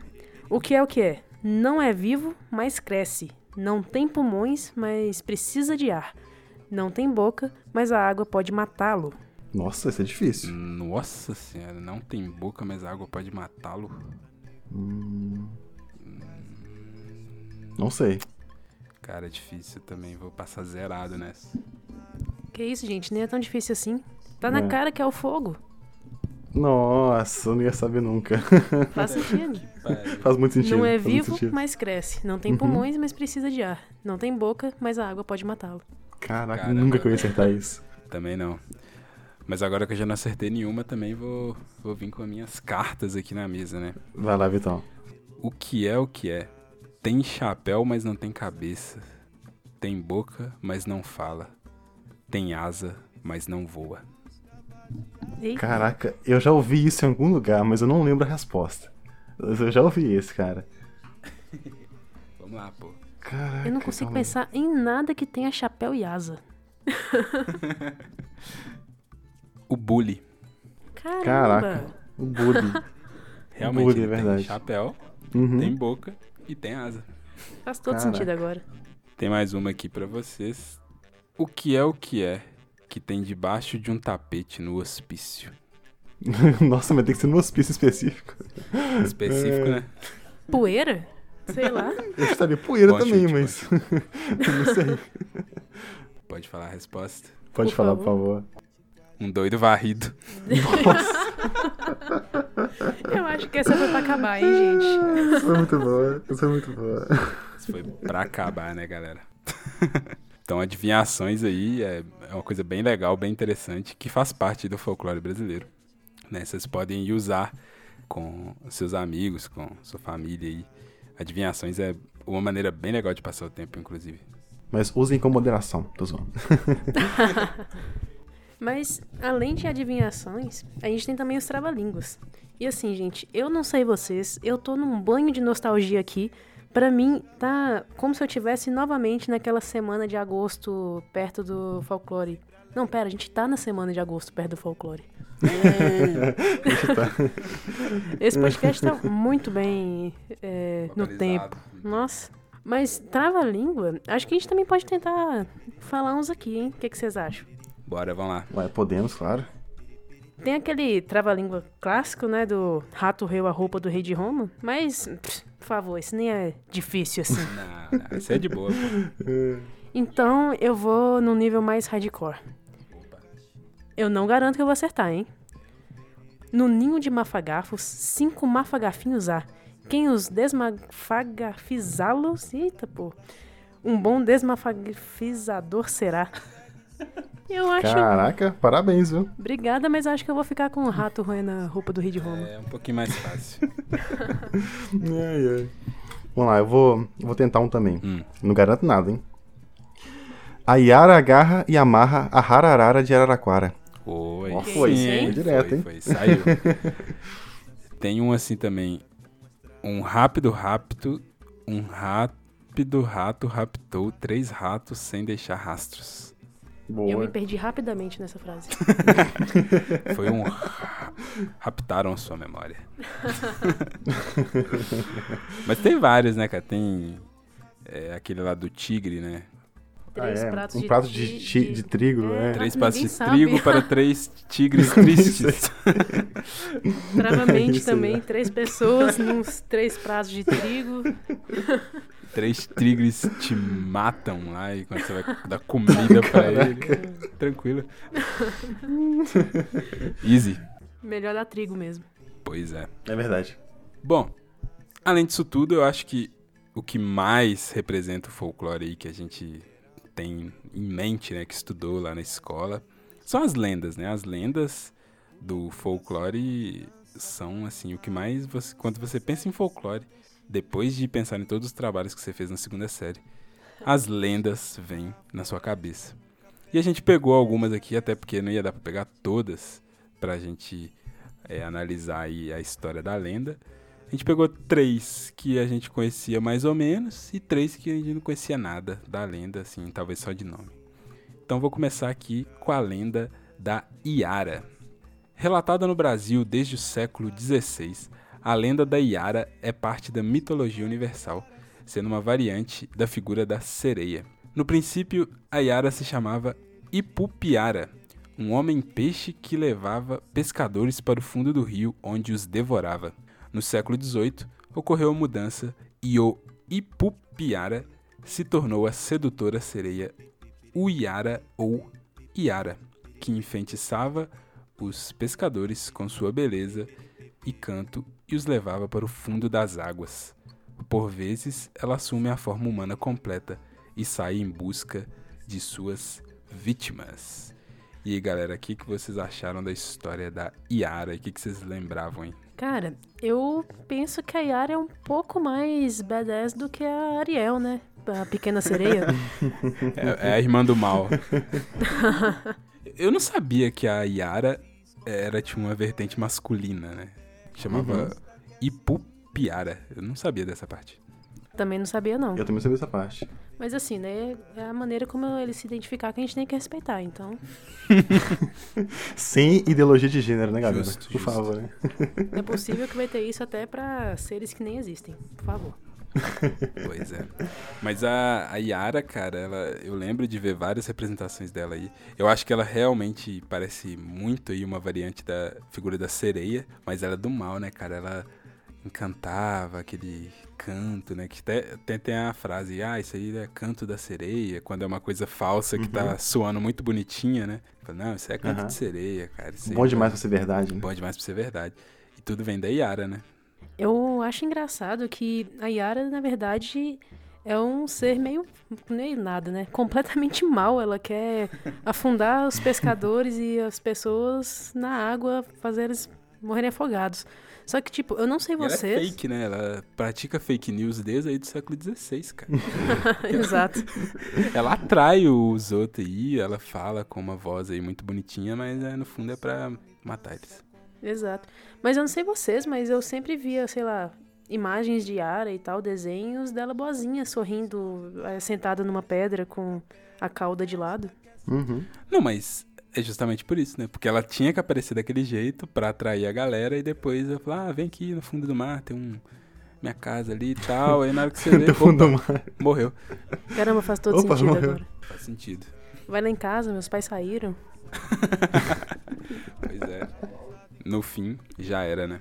O que é o que é? Não é vivo, mas cresce. Não tem pulmões, mas precisa de ar. Não tem boca, mas a água pode matá-lo. Nossa, isso é difícil. Nossa senhora, não tem boca, mas a água pode matá-lo. Não sei. Cara, é difícil também. Vou passar zerado nessa. Que isso, gente? Nem é tão difícil assim. Tá na É. cara que é o fogo. Nossa, eu não ia saber nunca. Faz sentido. Faz muito sentido. Não é vivo, mas cresce. Não tem Uhum. pulmões, mas precisa de ar. Não tem boca, mas a água pode matá-lo. Caraca, Caramba. nunca que eu ia acertar isso. Também não. Mas agora que eu já não acertei nenhuma, também vou, vou vir com as minhas cartas aqui na mesa, né? Vai lá, Vitão. O que é o que é? Tem chapéu, mas não tem cabeça. Tem boca, mas não fala. Tem asa, mas não voa. Eita. Caraca, eu já ouvi isso em algum lugar, mas eu não lembro a resposta. Eu já ouvi esse, cara. Vamos lá, pô. Caraca. Eu não consigo calma pensar em nada que tenha chapéu e asa. O bully. Caramba! Caraca. O bullying. Realmente, bully, ele é verdade. tem chapéu, Uhum. tem boca e tem asa. Faz todo Caraca. sentido agora. Tem mais uma aqui pra vocês. O que é o que é que tem debaixo de um tapete no hospício? Nossa, mas tem que ser num hospício específico. Específico, né? Poeira? Sei lá. Eu estaria poeira Bom também, chute, mas. não sei. Pode falar a resposta. Pode Por falar, por favor. favor. Um doido varrido. Eu acho que essa foi pra acabar, hein, gente? Isso foi muito boa. Isso foi muito boa. Isso foi pra acabar, né, galera? então, adivinhações aí é, é uma coisa bem legal, bem interessante, que faz parte do folclore brasileiro. Né? Vocês podem usar com seus amigos, com sua família aí. Adivinhações é uma maneira bem legal de passar o tempo, inclusive. Mas usem com moderação, tô zoando. Mas, além de adivinhações, a gente tem também os trava-línguas. E assim, gente, eu não sei vocês, eu tô num banho de nostalgia aqui. Pra mim, tá como se eu tivesse novamente naquela semana de agosto perto do folclore. Não, pera, a gente tá na semana de agosto perto do folclore. Esse podcast tá muito bem é, no tempo. Nossa. Mas trava-língua, acho que a gente também pode tentar falar uns aqui, hein? O que, que vocês acham? Bora, vamos lá. Ué, podemos, claro. Tem aquele trava-língua clássico, né? Do rato reu a roupa do rei de Roma. Mas, pff, por favor, isso nem é difícil assim. Não, não, isso é de boa. pô. Então eu vou no nível mais hardcore. Eu não garanto que eu vou acertar, hein? No ninho de mafagafos, cinco mafagafinhos há. Quem os desmafagafizá-los... Eita, pô. Um bom desmafagafizador será. Eu acho... Caraca, parabéns, viu? Obrigada, mas acho que eu vou ficar com o rato roendo a roupa do rei de Roma. É um pouquinho mais fácil. Ai, ai. Vamos lá, eu vou, vou tentar um também. Hum. Não garanto nada, hein? A Yara agarra e amarra a Hararara de Araraquara. Foi. Ó, foi, sim? Foi direto, foi, hein? Foi, saiu. Tem um assim também. Um rápido rápido, um hóspede rato raptou três ratos sem deixar rastros. Eu me Boa. perdi rapidamente nessa frase. Foi um. ra- Raptaram sua memória. Mas tem vários, né, cara? Tem é, aquele lá do tigre, né? Três Ah, é. pratos um de, prato de, ti- de trigo, É, é. Três ninguém passos de sabe. trigo para três tigres tristes. Travamente também, três pessoas, nos três pratos de trigo. Três tigres te matam lá e quando você vai dar comida pra ele. Tranquilo. Easy. Melhor dar trigo mesmo. Pois é. É verdade. Bom, além disso tudo, eu acho que o que mais representa o folclore aí que a gente tem em mente, né, que estudou lá na escola, são as lendas, né? As lendas do folclore são assim o que mais você, quando você pensa em folclore, depois de pensar em todos os trabalhos que você fez na segunda série, as lendas vêm na sua cabeça. E a gente pegou algumas aqui, até porque não ia dar pra pegar todas pra gente é, analisar aí a história da lenda. A gente pegou três que a gente conhecia mais ou menos e três que a gente não conhecia nada da lenda, assim, talvez só de nome. Então vou começar aqui com a lenda da Iara. Relatada no Brasil desde o século XVI, a lenda da Iara é parte da mitologia universal, sendo uma variante da figura da sereia. No princípio, a Iara se chamava Ipupiara, um homem-peixe que levava pescadores para o fundo do rio onde os devorava. No século XVIII, ocorreu a mudança e o Ipupiara se tornou a sedutora sereia Uiara ou Iara, que enfeitiçava os pescadores com sua beleza e canto e os levava para o fundo das águas. Por vezes, ela assume a forma humana completa e sai em busca de suas vítimas. E aí, galera, o que, que vocês acharam da história da Iara? O que, que vocês lembravam aí? Cara, eu penso que a Yara é um pouco mais badass do que a Ariel, né? A pequena sereia. É, é a irmã do mal. Eu não sabia que a Yara era tinha uma vertente masculina, né? Chamava Ipupiara. Eu não sabia dessa parte. Também não sabia, não. Eu também sabia essa parte. Mas assim, né? É a maneira como ele se identificar que a gente tem que respeitar. Então, Sem ideologia de gênero, né? Justo, Por justo. favor, né? é possível que vai ter isso até pra seres que nem existem. Por favor. Pois é. Mas a, a Yara, cara, ela, eu lembro de ver várias representações dela aí. Eu acho que ela realmente parece muito aí uma variante da figura da sereia, mas ela é do mal, né, cara? Ela encantava aquele canto, né? Que até, tem, tem a frase, ah, isso aí é canto da sereia, quando é uma coisa falsa que tá soando muito bonitinha, né? Fala, Não, isso é canto Aham. de sereia, cara. Isso Bom é- demais pra ser verdade, né? Bom demais pra ser verdade. E tudo vem da Yara, né? Eu acho engraçado que a Yara, na verdade, é um ser meio. meio nada, né? Completamente mal. Ela quer afundar os pescadores e as pessoas na água, fazer eles morrerem afogados. Só que, tipo, eu não sei E ela é vocês. fake, né? Ela pratica fake news desde aí do século XVI, cara. Exato. Ela atrai os outros aí, ela fala com uma voz aí muito bonitinha, mas é, no fundo é pra matar eles. Exato. Mas eu não sei vocês, mas eu sempre via, sei lá, imagens de Yara e tal, desenhos dela boazinha, sorrindo, eh, sentada numa pedra com a cauda de lado. Uhum. Não, mas é justamente por isso, né? Porque ela tinha que aparecer daquele jeito pra atrair a galera e depois eu falar, ah, vem aqui no fundo do mar, tem um minha casa ali e tal. Aí na hora que você vê, Do fundo do opa, mar. morreu. Caramba, faz todo Opa, sentido morreu. agora. Faz sentido. Vai lá em casa, meus pais saíram. Pois é. No fim, já era, né?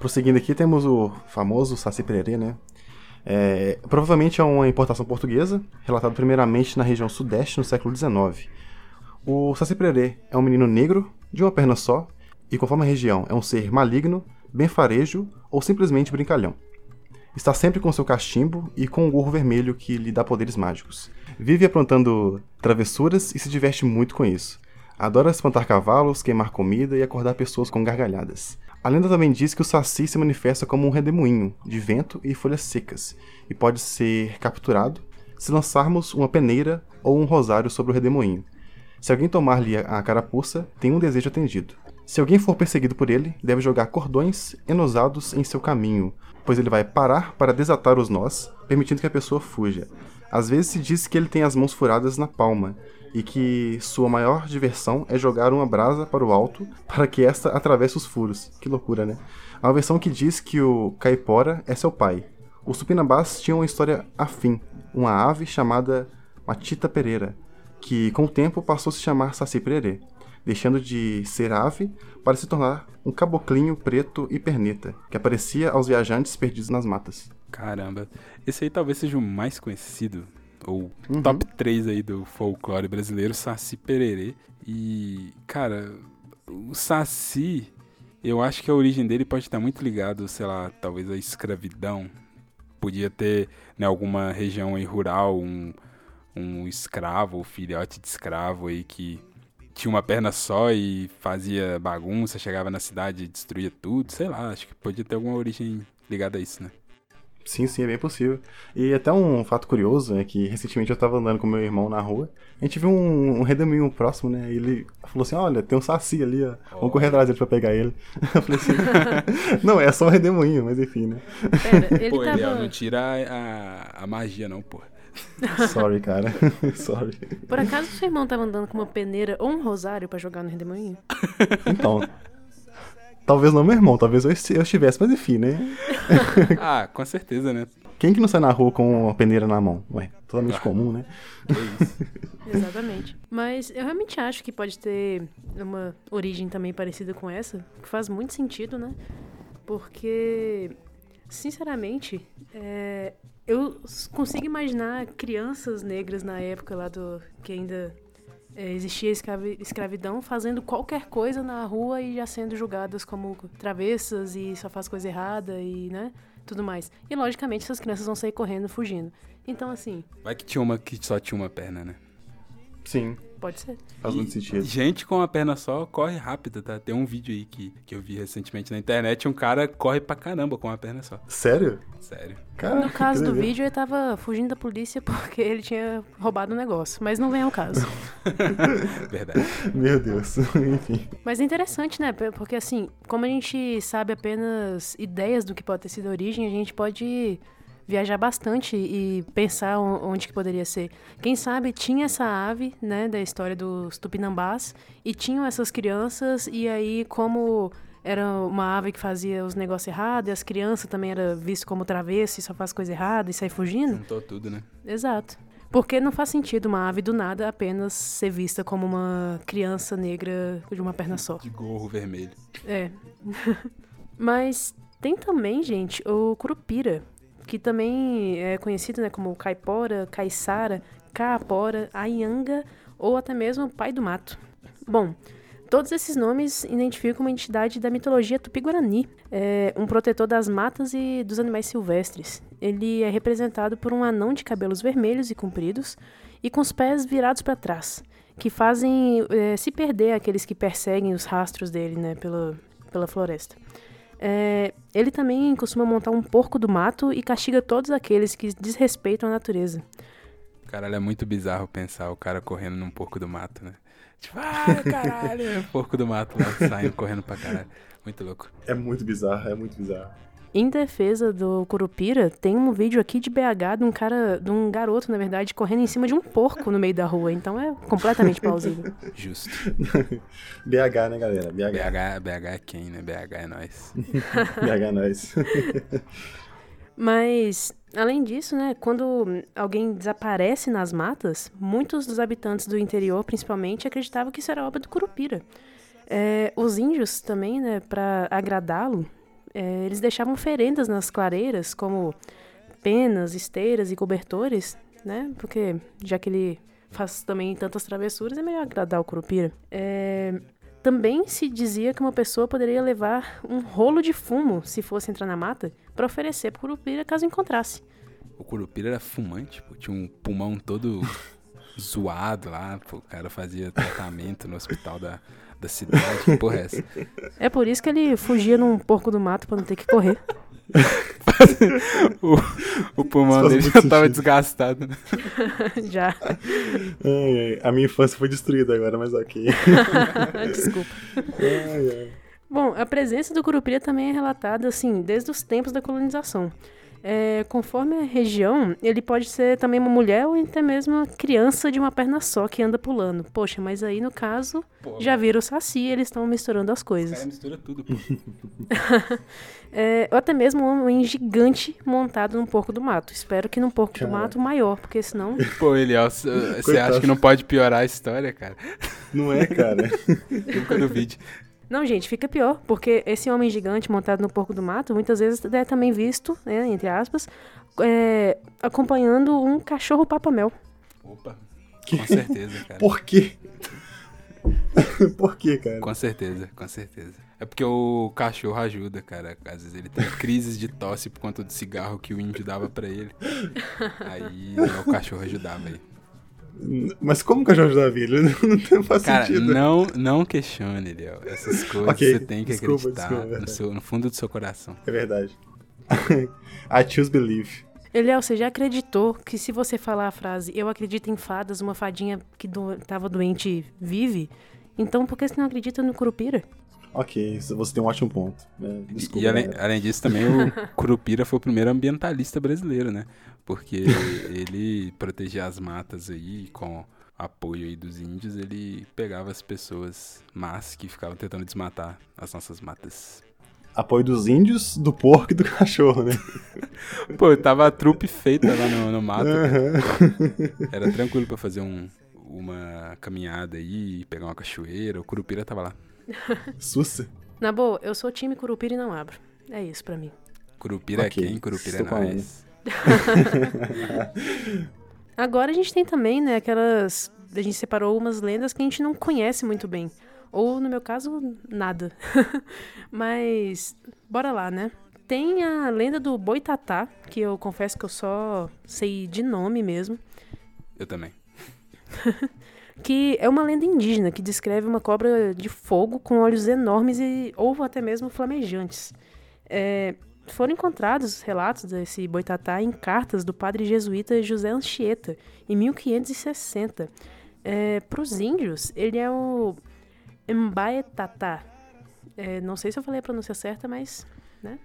Prosseguindo aqui, temos o famoso Saci Pererê, né? É, provavelmente é uma importação portuguesa, relatado primeiramente na região sudeste no século XIX. O Saci Pererê é um menino negro, de uma perna só, e conforme a região é um ser maligno, bem farejo ou simplesmente brincalhão. Está sempre com seu cachimbo e com um gorro vermelho que lhe dá poderes mágicos. Vive aprontando travessuras e se diverte muito com isso. Adora espantar cavalos, queimar comida e acordar pessoas com gargalhadas. A lenda também diz que o saci se manifesta como um redemoinho de vento e folhas secas, e pode ser capturado se lançarmos uma peneira ou um rosário sobre o redemoinho. Se alguém tomar-lhe a carapuça, tem um desejo atendido. Se alguém for perseguido por ele, deve jogar cordões enosados em seu caminho, pois ele vai parar para desatar os nós, permitindo que a pessoa fuja. Às vezes se diz que ele tem as mãos furadas na palma, e que sua maior diversão é jogar uma brasa para o alto para que esta atravesse os furos. Que loucura, né? Há uma versão que diz que o caipora é seu pai. Os tupinambás tinham uma história afim, uma ave chamada Matita Pereira, que com o tempo passou a se chamar Saci Pererê, deixando de ser ave para se tornar um caboclinho preto e perneta, que aparecia aos viajantes perdidos nas matas. Caramba. Esse aí talvez seja o mais conhecido, ou Uhum. top 3 aí do folclore brasileiro, Saci Pererê. E, cara, o Saci, eu acho que a origem dele pode estar muito ligado, sei lá, talvez à escravidão. Podia ter, em alguma região aí rural, um, um escravo, ou filhote de escravo aí que tinha uma perna só e fazia bagunça, chegava na cidade e destruía tudo, sei lá, acho que podia ter alguma origem ligada a isso, né? Sim, sim, é bem possível. E até um fato curioso é que recentemente eu tava andando com meu irmão na rua, a gente viu um, um redemoinho próximo, né? E ele falou assim: Olha, tem um saci ali, ó. Vamos correr atrás dele pra pegar ele. Eu falei assim: Não, é só um redemoinho, mas enfim, né? Pera, ele Pô, tava. Eliel, não tira a, a, a magia não, pô. Sorry, cara. Sorry. Por acaso seu irmão tava andando com uma peneira ou um rosário pra jogar no redemoinho? Então. Talvez não meu irmão, talvez eu esti- eu estivesse, mas enfim, né? Ah, com certeza, né? Quem que não sai na rua com uma peneira na mão? Ué, totalmente comum, né? Que isso. Exatamente. Mas eu realmente acho que pode ter uma origem também parecida com essa, que faz muito sentido, né? Porque, sinceramente, é, eu consigo imaginar crianças negras na época lá do que ainda é, existia escravi- escravidão fazendo qualquer coisa na rua e já sendo julgadas como travessas e só faz coisa errada e, né, tudo mais. E logicamente essas crianças vão sair correndo, fugindo. Então, assim, Vai que tinha uma que só tinha uma perna, né? Sim, pode ser. faz muito sentido. Gente com uma perna só corre rápido, tá? Tem um vídeo aí que, que eu vi recentemente na internet, um cara corre pra caramba com uma perna só. Sério? Sério. Caraca, No caso que do vídeo, ele tava fugindo da polícia porque ele tinha roubado o negócio. Mas não vem ao caso. Verdade. Meu Deus, enfim. Mas é interessante, né? Porque assim, como a gente sabe apenas ideias do que pode ter sido a origem, a gente pode viajar bastante e pensar onde que poderia ser. Quem sabe tinha essa ave, né, da história dos tupinambás, e tinham essas crianças, e aí como era uma ave que fazia os negócios errados, e as crianças também era visto como travesso e só faz coisa errada e sai fugindo, Juntou tudo, né? Exato. Porque não faz sentido uma ave do nada apenas ser vista como uma criança negra de uma perna só. De gorro vermelho. É. Mas tem também, gente, o curupira, que também é conhecido né, como caipora, caiçara, caapora, aianga ou até mesmo pai do mato. Bom, todos esses nomes identificam uma entidade da mitologia tupi-guarani, é um protetor das matas e dos animais silvestres. Ele é representado por um anão de cabelos vermelhos e compridos e com os pés virados para trás, que fazem é, se perder aqueles que perseguem os rastros dele né, pela, pela floresta. É, ele também costuma montar um porco do mato e castiga todos aqueles que desrespeitam a natureza. Caralho, é muito bizarro pensar o cara correndo num porco do mato, né? Tipo, ah, caralho, porco do mato lá, saindo correndo pra caralho. Muito louco. É muito bizarro, é muito bizarro. Em defesa do Curupira, tem um vídeo aqui de BH de um cara, de um garoto, na verdade, correndo em cima de um porco no meio da rua. Então é completamente plausível. Justo. BH, né, galera? BH. BH, BH é quem, né? BH é nós. BH é nóis. Mas, além disso, né, quando alguém desaparece nas matas, muitos dos habitantes do interior, principalmente, acreditavam que isso era obra do Curupira. É, os índios também, né, para agradá-lo, é, eles deixavam oferendas nas clareiras, como penas, esteiras e cobertores, né, porque já que ele faz também tantas travessuras, é melhor agradar o Curupira. É, também se dizia que uma pessoa poderia levar um rolo de fumo, se fosse entrar na mata, para oferecer pro Curupira caso encontrasse. O Curupira era fumante, pô. Tinha um pulmão todo zoado lá, pô. O cara fazia tratamento no hospital da, da cidade. Que porra é essa? É por isso que ele fugia num porco do mato para não ter que correr. o, o pulmão dele já tava sentido. desgastado. né? Já. Ai, ai, A minha infância foi destruída agora, mas ok. Desculpa. Ai, ai. Bom, a presença do curupira também é relatada, assim, desde os tempos da colonização. É, conforme a região, ele pode ser também uma mulher ou até mesmo uma criança de uma perna só que anda pulando. Poxa, mas aí no caso, Pô, já viram o saci, eles estão misturando as cara coisas. mistura tudo, pô. É, ou até mesmo um homem gigante montado num porco do mato. Espero que num porco Cara. do mato maior, porque senão. Pô, Eliel, você acha que não pode piorar a história, cara? Não é, cara? Nunca duvide. Não, gente, fica pior, porque esse homem gigante montado no porco do mato muitas vezes é também visto, né, entre aspas, é, acompanhando um cachorro papamel. Opa, com certeza, cara. Por quê? Por quê, cara? Com certeza, com certeza. É porque o cachorro ajuda, cara. Às vezes ele tem crises de tosse por conta do cigarro que o índio dava pra ele. Aí o cachorro ajudava aí. Mas como que eu já ajudo a vida? Não tem- faz Cara, sentido. não, não questione, Eliel. Essas coisas Ok, você tem que desculpa, acreditar desculpa, é no, seu- no fundo do seu coração. É verdade. I choose believe. Eliel, você já acreditou que se você falar a frase eu acredito em fadas, uma fadinha que do, tava doente vive? Então por que você não acredita no curupira? Ok, você tem um ótimo ponto. É, E- desculpa, e além, além disso, também o Curupira foi o primeiro ambientalista brasileiro, né? Porque ele protegia as matas aí com apoio aí dos índios, ele pegava as pessoas más que ficavam tentando desmatar as nossas matas. Apoio dos índios, do porco e do cachorro, né? Pô, tava a trupe feita lá no, no mato. Aham. Era tranquilo pra fazer um, uma caminhada aí, pegar uma cachoeira. O Curupira tava lá. Sussa. Na boa, eu sou time curupira e não abro. É isso pra mim. Curupira Ok, é quem? Curupira é estou a nós. Agora a gente tem também, né, aquelas. A gente separou umas lendas que a gente não conhece muito bem. Ou, no meu caso, nada. Mas, bora lá, né? Tem a lenda do Boitatá, que eu confesso que eu só sei de nome mesmo. Eu também. Que é uma lenda indígena que descreve uma cobra de fogo com olhos enormes e ou até mesmo flamejantes. É, foram encontrados relatos desse boitatá em cartas do padre jesuíta José Anchieta, em 1560. Para os índios, ele é o Mbaetatá. É, não sei se eu falei a pronúncia certa, mas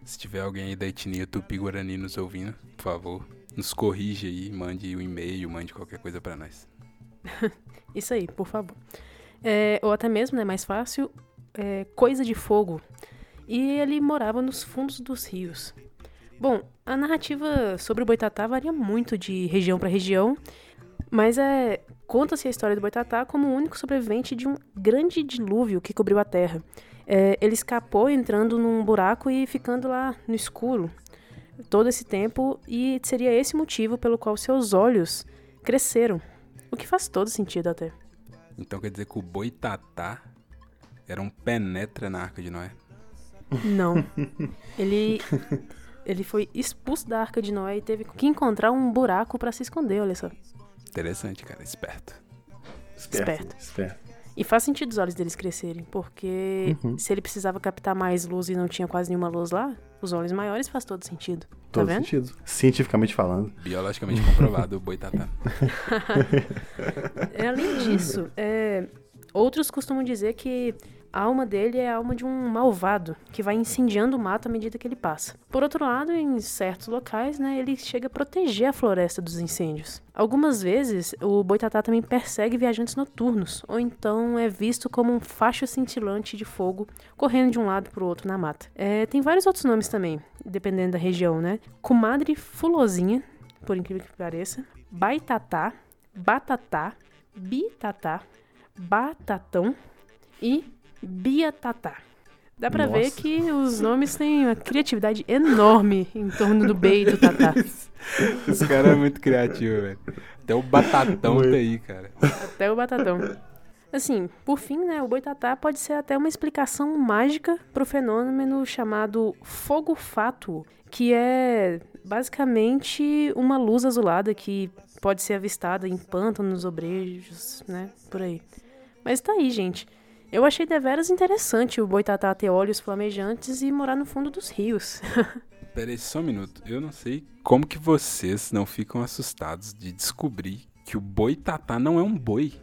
Se tiver alguém aí da etnia Tupi-Guarani nos ouvindo, por favor, nos corrige aí, mande um e-mail, mande qualquer coisa pra nós. Isso aí, por favor. É, ou até mesmo, né, mais fácil, é, coisa de fogo. E ele morava nos fundos dos rios. Bom, a narrativa sobre o Boitatá varia muito de região para região, mas é conta-se a história do Boitatá como o único sobrevivente de um grande dilúvio que cobriu a Terra. É, ele escapou entrando num buraco e ficando lá no escuro todo esse tempo, e seria esse motivo pelo qual seus olhos cresceram. O que faz todo sentido até. Então quer dizer que o Boitatá era um penetra na Arca de Noé. Não. Ele ele foi expulso da Arca de Noé e teve que encontrar um buraco pra se esconder, olha só. Interessante, cara, esperto. Esperto. Esperto. E faz sentido os olhos deles crescerem, porque Uhum. se ele precisava captar mais luz e não tinha quase nenhuma luz lá, os olhos maiores faz todo sentido. Tá Todo vendo? sentido. Cientificamente falando. Biologicamente comprovado o Boitatá. É, Além disso, é, outros costumam dizer que a alma dele é a alma de um malvado que vai incendiando o mato à medida que ele passa. Por outro lado, em certos locais, né, ele chega a proteger a floresta dos incêndios. Algumas vezes, o boitatá também persegue viajantes noturnos, ou então é visto como um facho cintilante de fogo correndo de um lado para o outro na mata. É, tem vários outros nomes também, dependendo da região, né? Comadre fulozinha, por incrível que pareça, baitatá, batatá, bitatá, batatão e biatatá. Dá pra ver Nossa. que os nomes têm uma criatividade enorme em torno do B e do tatá. Esse cara é muito criativo, velho. Até o Batatão Muito. tá aí, cara. Até o batatão. Assim, por fim, né, o boitatá pode ser até uma explicação mágica pro fenômeno chamado fogo fátuo, que é basicamente uma luz azulada que pode ser avistada em pântanos, obrejos, né, por aí. Mas tá aí, gente. Eu achei deveras interessante o boitatá ter olhos flamejantes e morar no fundo dos rios. Pera aí só um minuto. Eu não sei como que vocês não ficam assustados de descobrir que o boitatá não é um boi.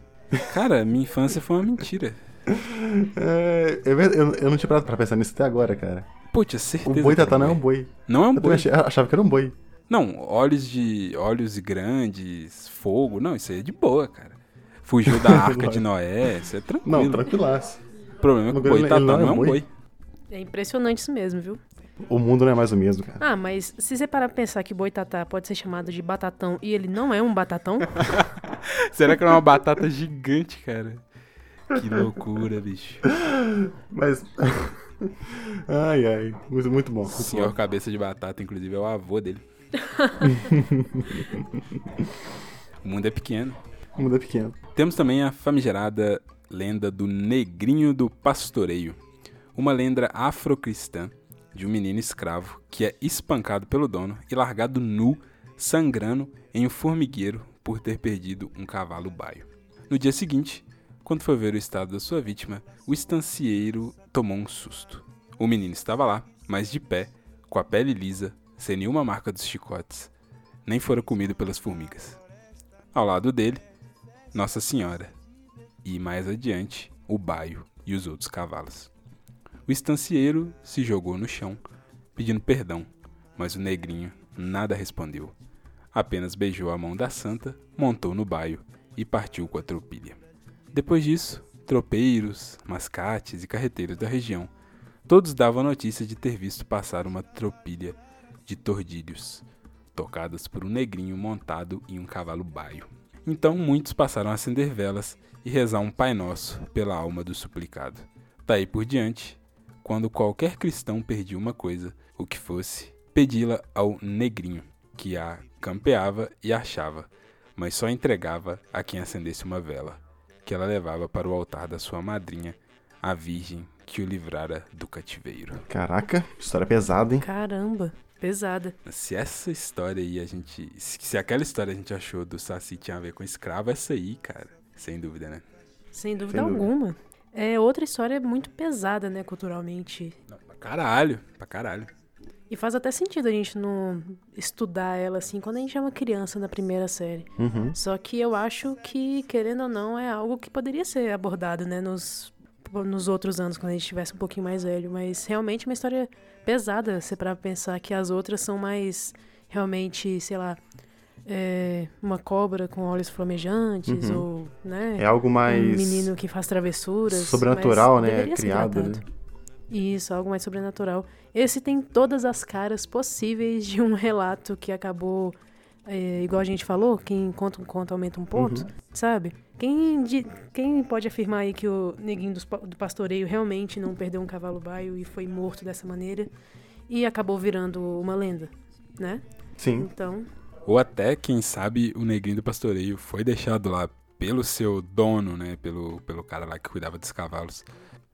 Cara, minha infância foi uma mentira. É, é eu, eu não tinha parado pra pensar nisso até agora, cara. Pô, tinha O certeza. boi que era tatá não é um boi. Não é um Eu boi. achei- achava que era um boi. Não, olhos de. olhos grandes, fogo. Não, isso aí é de boa, cara. Fugiu da arca de Noé, isso é tranquilo. Não, tranquilaço. O problema é que o boi não- tatá ele não é um boi. É impressionante isso mesmo, viu? O mundo não é mais o mesmo, cara. Ah, mas se você parar pra pensar que boitatá pode ser chamado de batatão e ele não é um batatão, Será que era uma batata gigante, cara? Que loucura, bicho. Mas. ai, ai. Muito, muito bom. O Muito senhor bom. cabeça de batata, inclusive, é o avô dele. o mundo é pequeno. É pequeno. Temos também a famigerada lenda do Negrinho do Pastoreio, uma lenda afrocristã de um menino escravo que é espancado pelo dono e largado nu, sangrando em um formigueiro por ter perdido um cavalo baio. No dia seguinte, quando foi ver o estado da sua vítima, o estancieiro tomou um susto. O menino estava lá, mas de pé, com a pele lisa, sem nenhuma marca dos chicotes, nem fora comido pelas formigas. Ao lado dele, Nossa Senhora, e mais adiante, o baio e os outros cavalos. O estancieiro se jogou no chão, pedindo perdão, mas o negrinho nada respondeu. Apenas beijou a mão da santa, montou no baio e partiu com a tropilha. Depois disso, tropeiros, mascates e carreteiros da região, todos davam notícia de ter visto passar uma tropilha de tordilhos, tocadas por um negrinho montado em um cavalo baio. Então muitos passaram a acender velas e rezar um Pai Nosso pela alma do suplicado. Daí por diante, quando qualquer cristão perdia uma coisa, o que fosse, pedi-la ao negrinho, que a campeava e achava, mas só entregava a quem acendesse uma vela, que ela levava para o altar da sua madrinha, a Virgem que o livrara do cativeiro. Caraca, história pesada, hein? caramba, pesada. Se essa história aí a gente. Se, aquela história a gente achou do Saci tinha a ver com escravo, essa aí, cara. Sem dúvida, né? Sem dúvida Sem dúvida. alguma. É outra história muito pesada, né, culturalmente. Não, pra caralho, pra caralho. E faz até sentido a gente não estudar ela assim quando a gente é uma criança na primeira série. Uhum. Só que eu acho que, querendo ou não, é algo que poderia ser abordado, né, nos, nos outros anos, quando a gente estivesse um pouquinho mais velho. Mas realmente é uma história pesada, se para pensar que as outras são mais realmente, sei lá, é, uma cobra com olhos flamejantes, Uhum. ou, né? É algo mais. um menino que faz travessuras. sobrenatural, né? Criado, né? Isso, algo mais sobrenatural. Esse tem todas as caras possíveis de um relato que acabou, é, igual a gente falou, quem conta um conto aumenta um ponto, Uhum. sabe? Quem, di- quem pode afirmar aí que o neguinho pa- do pastoreio realmente não perdeu um cavalo baio e foi morto dessa maneira e acabou virando uma lenda, né? Sim. Então, Ou até, quem sabe, o negrinho do pastoreio foi deixado lá pelo seu dono, né? Pelo, pelo cara lá que cuidava dos cavalos.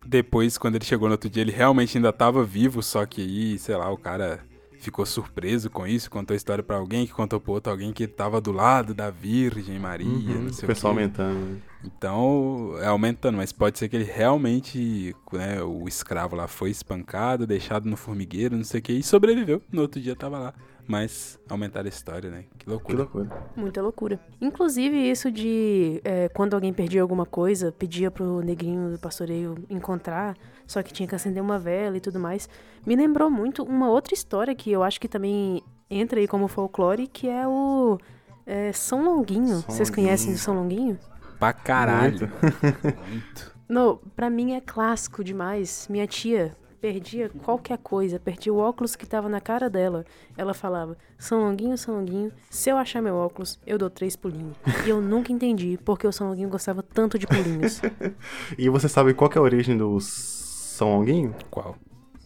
Depois, quando ele chegou no outro dia, ele realmente ainda tava vivo, só que aí, sei lá, o cara ficou surpreso com isso, contou a história pra alguém, que contou pro outro alguém que tava do lado da Virgem Maria, Uhum. não O sei o pessoal aumentando. né? Então, é aumentando, mas pode ser que ele realmente, né, o escravo lá foi espancado, deixado no formigueiro, não sei o que, e sobreviveu. No outro dia tava lá. Mas aumentaram a história, né? Que Que loucura. loucura. Muita loucura. Inclusive, isso de é, quando alguém perdia alguma coisa, pedia pro negrinho do pastoreio encontrar, só que tinha que acender uma vela e tudo mais, me lembrou muito uma outra história que eu acho que também entra aí como folclore, que é o é, São Longuinho. São Vocês conhecem Longuinho. o São Longuinho? Pra caralho. Muito. No, pra mim é clássico demais. Minha tia perdia qualquer coisa, perdia o óculos que tava na cara dela. Ela falava: São Longuinho, São Longuinho, se eu achar meu óculos, eu dou três pulinhos. E eu nunca entendi porque o São Longuinho gostava tanto de pulinhos. E você sabe qual que é a origem do São Longuinho? Qual?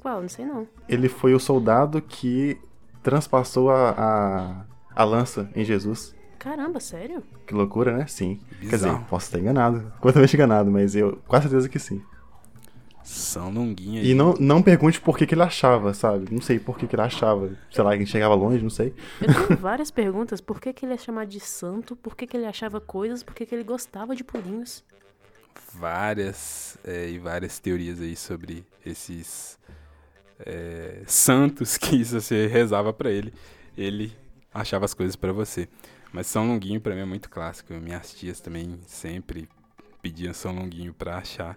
Qual? Não sei não. Ele foi o soldado que transpassou a, a, a lança em Jesus. Caramba, sério? Que loucura, né? Sim. Quer Bizarro. dizer, posso estar enganado. Completamente enganado, mas eu com certeza que sim. São Longuinho aí. E não, não pergunte por que, que ele achava, sabe? Não sei por que, que ele achava. Sei lá, ele chegava longe, não sei. Eu tenho várias perguntas. Por que, que ele é chamado de santo? Por que, que ele achava coisas? Por que, que ele gostava de pulinhos? Várias é, e várias teorias aí sobre esses é, santos que isso você rezava pra ele, ele achava as coisas pra você. Mas São Longuinho pra mim é muito clássico. Minhas tias também sempre pediam São Longuinho pra achar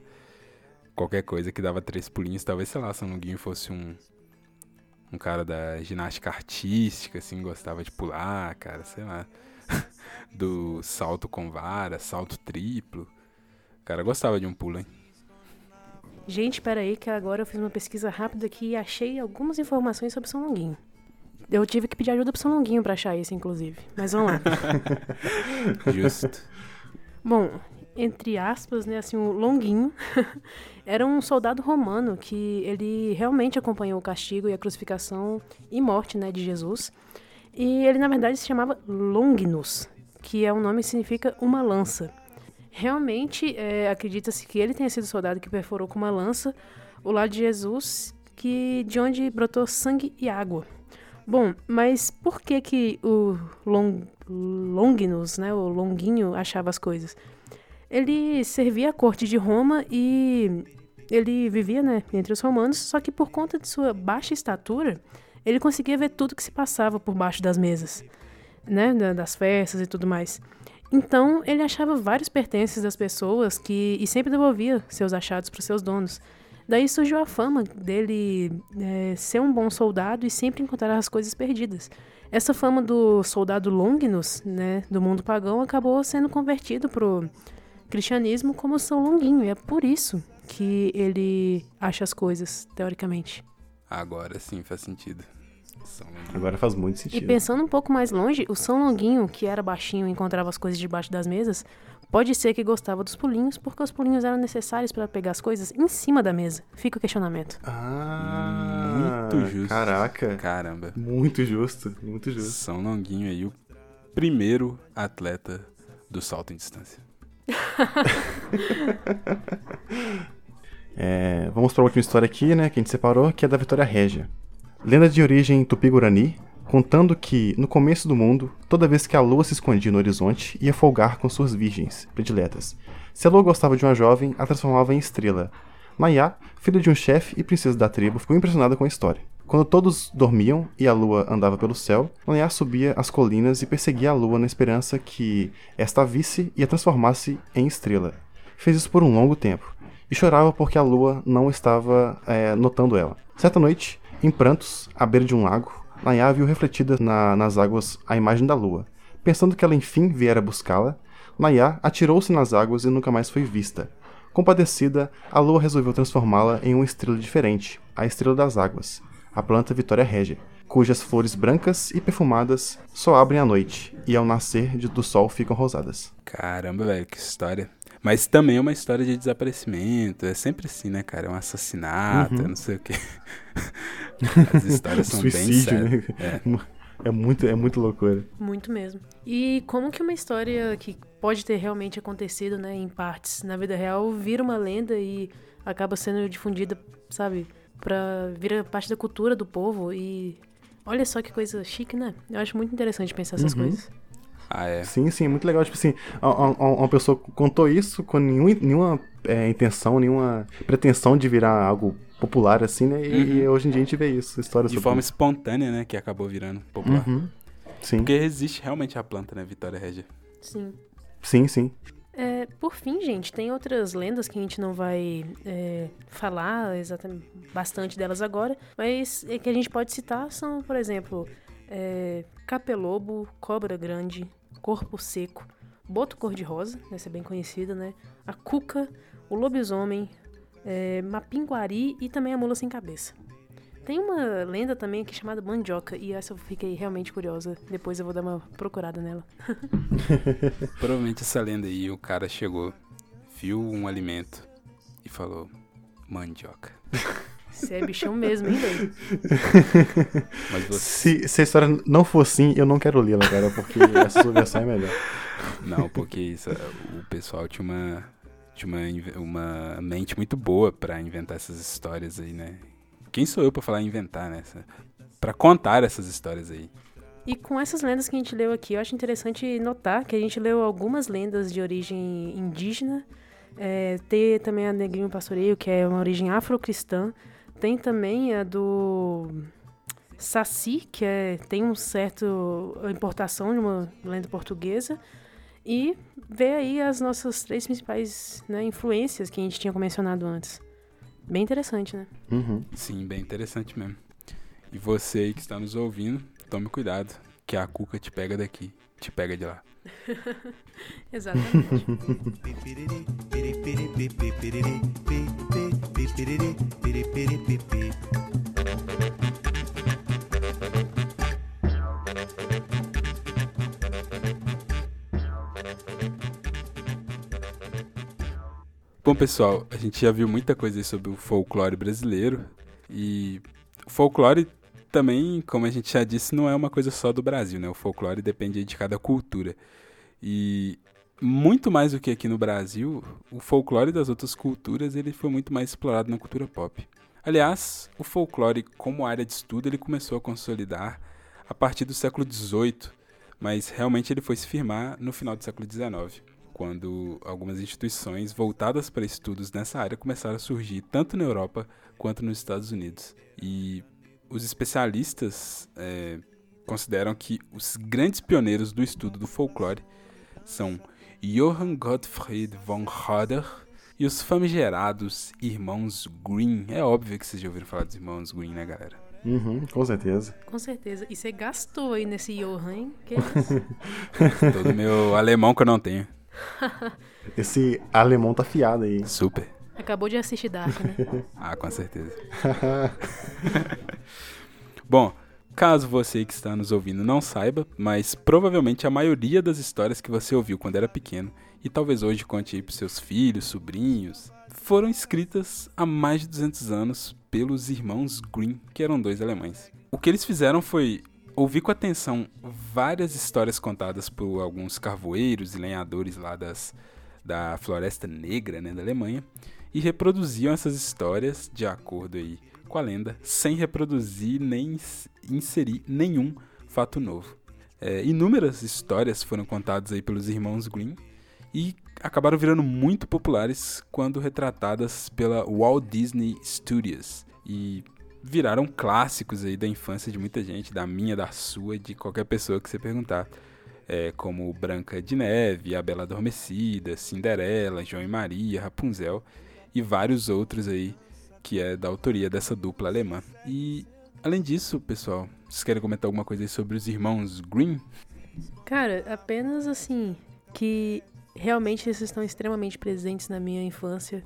qualquer coisa que dava três pulinhos. Talvez, sei lá, São Longuinho fosse um, um cara da ginástica artística, assim, gostava de pular, cara, sei lá. Do salto com vara, salto triplo. O cara gostava de um pulo, hein? Gente, peraí, que agora eu fiz uma pesquisa rápida aqui e achei algumas informações sobre São Longuinho. Eu tive que pedir ajuda pro São Longuinho pra achar isso, inclusive. Mas vamos lá. Justo. Bom, entre aspas, né, assim, o Longuinho era um soldado romano que ele realmente acompanhou o castigo e a crucificação e morte, né, de Jesus. E ele, na verdade, se chamava Longinus, que é um nome que significa uma lança. Realmente, é, acredita-se que ele tenha sido o soldado que perfurou com uma lança o lado de Jesus, que de onde brotou sangue e água. Bom, mas por que que o Long, Longinus, né, o Longuinho, achava as coisas? Ele servia à corte de Roma e ele vivia, né, entre os romanos, só que por conta de sua baixa estatura, ele conseguia ver tudo que se passava por baixo das mesas, né, da- das festas e tudo mais. Então, ele achava vários pertences das pessoas que e sempre devolvia seus achados para os seus donos. Daí surgiu a fama dele é, ser um bom soldado e sempre encontrar as coisas perdidas. Essa fama do soldado Longinus, né, do mundo pagão, acabou sendo convertido pro cristianismo como São Longuinho. E é por isso que ele acha as coisas, teoricamente. Agora sim faz sentido. Agora faz muito E sentido. pensando um pouco mais longe, o São Longuinho, que era baixinho e encontrava as coisas debaixo das mesas, pode ser que gostava dos pulinhos, porque os pulinhos eram necessários para pegar as coisas em cima da mesa. Fica o questionamento. Ah, Muito justo. Caraca. Caramba. Muito justo, muito justo. São Longuinho aí, o primeiro atleta do salto em distância. É, vamos para a última história aqui, né, que a gente separou, que é da Vitória Régia. Lenda de origem tupi-guarani, contando que, no começo do mundo, toda vez que a lua se escondia no horizonte, ia folgar com suas virgens prediletas. Se a lua gostava de uma jovem, a transformava em estrela. Nayá, filha de um chefe e princesa da tribo, ficou impressionada com a história. Quando todos dormiam e a lua andava pelo céu, Nayá subia as colinas e perseguia a lua na esperança que esta a visse e a transformasse em estrela. Fez isso por um longo tempo e chorava porque a lua não estava é, notando ela. Certa noite, em prantos, à beira de um lago, Nayá viu refletida na- nas águas a imagem da lua. Pensando que ela enfim viera buscá-la, Nayá atirou-se nas águas e nunca mais foi vista. Compadecida, a lua resolveu transformá-la em uma estrela diferente, a estrela das águas, a planta Vitória Régia, cujas flores brancas e perfumadas só abrem à noite e ao nascer do sol ficam rosadas. Caramba, velho, que história. Mas também é uma história de desaparecimento. É sempre assim, né, cara? É um assassinato, Uhum. é não sei o quê. As histórias são bem Suicídio, né? sérias. É. É muito, é muito loucura. Muito mesmo. E como que uma história que pode ter realmente acontecido, né, em partes na vida real, vira uma lenda e acaba sendo difundida, sabe, pra vira parte da cultura do povo e olha só que coisa chique, né? Eu acho muito interessante pensar essas Uhum. coisas. Ah, é. Sim, sim, muito legal. Tipo assim, uma pessoa contou isso com nenhum, nenhuma é, intenção, nenhuma pretensão de virar algo popular, assim, né? E, e hoje em dia a gente vê isso, histórias De forma isso. espontânea, né? Que acabou virando popular. Uhum. Sim, Porque existe realmente a planta, né, Vitória Régia? Sim. sim, sim. É, por fim, gente, tem outras lendas que a gente não vai é, falar exatamente bastante delas agora, mas é que a gente pode citar são, por exemplo, é, capelobo, cobra grande, corpo seco, boto cor-de-rosa, essa é bem conhecida, né? A cuca, o lobisomem, é, mapinguari e também a mula sem cabeça. Tem uma lenda também aqui chamada mandioca, e essa eu fiquei realmente curiosa. Depois eu vou dar uma procurada nela. Provavelmente essa lenda aí, o cara chegou, viu um alimento e falou: mandioca. Você é bichão mesmo, hein, velho? Mas você. Se, se a história não for assim, eu não quero lê-la, cara, porque essa sua versão é melhor. Não, porque isso, o pessoal tinha uma, tinha uma, uma mente muito boa pra inventar essas histórias aí, né? Quem sou eu pra falar em inventar, né? Pra contar essas histórias aí. E com essas lendas que a gente leu aqui, eu acho interessante notar que a gente leu algumas lendas de origem indígena. É, ter também a Negrinho Pastoreio, que é uma origem afrocristã. Tem também a do Saci, que é, tem um certo importação de uma lenda portuguesa. E ver aí as nossas três principais né, influências que a gente tinha mencionado antes. Bem interessante, né? Uhum. Sim, bem interessante mesmo. E você aí que está nos ouvindo, tome cuidado, que a cuca te pega daqui, te pega de lá. Exatamente. Bom, pessoal, a gente já viu muita coisa sobre o folclore brasileiro e o folclore também, como a gente já disse, não é uma coisa só do Brasil, né? O folclore depende de cada cultura. E muito mais do que aqui no Brasil, o folclore das outras culturas ele foi muito mais explorado na cultura pop. Aliás, o folclore como área de estudo ele começou a consolidar a partir do século XVIII, mas realmente ele foi se firmar no final do século XIX, quando algumas instituições voltadas para estudos nessa área começaram a surgir tanto na Europa quanto nos Estados Unidos. E os especialistas eh, consideram que os grandes pioneiros do estudo do folclore são Johann Gottfried von Herder e os famigerados Irmãos Green. É óbvio que vocês já ouviram falar dos Irmãos Green, né, galera? Uhum, com certeza. Com certeza. E você gastou aí nesse Johan, hein? Que isso? Todo meu alemão que eu não tenho. Esse alemão tá fiado aí. Super. Acabou de assistir Dark, né? Ah, com certeza. Bom, caso você que está nos ouvindo não saiba, mas provavelmente a maioria das histórias que você ouviu quando era pequeno e talvez hoje conte aí para seus filhos, sobrinhos, foram escritas há mais de 200 anos pelos irmãos Grimm, que eram dois alemães. O que eles fizeram foi ouvir com atenção várias histórias contadas por alguns carvoeiros e lenhadores lá das, da Floresta Negra, né, da Alemanha, e reproduziam essas histórias de acordo aí com a lenda, sem reproduzir nem ins- inserir nenhum fato novo. É, inúmeras histórias foram contadas aí pelos irmãos Grimm e acabaram virando muito populares quando retratadas pela Walt Disney Studios e viraram clássicos aí da infância de muita gente, da minha, da sua, de qualquer pessoa que você perguntar. É, como Branca de Neve, A Bela Adormecida, Cinderela, João e Maria, Rapunzel e vários outros aí que é da autoria dessa dupla alemã. E além disso, pessoal, vocês querem comentar alguma coisa aí sobre os irmãos Grimm? Cara, apenas assim, que realmente eles estão extremamente presentes na minha infância.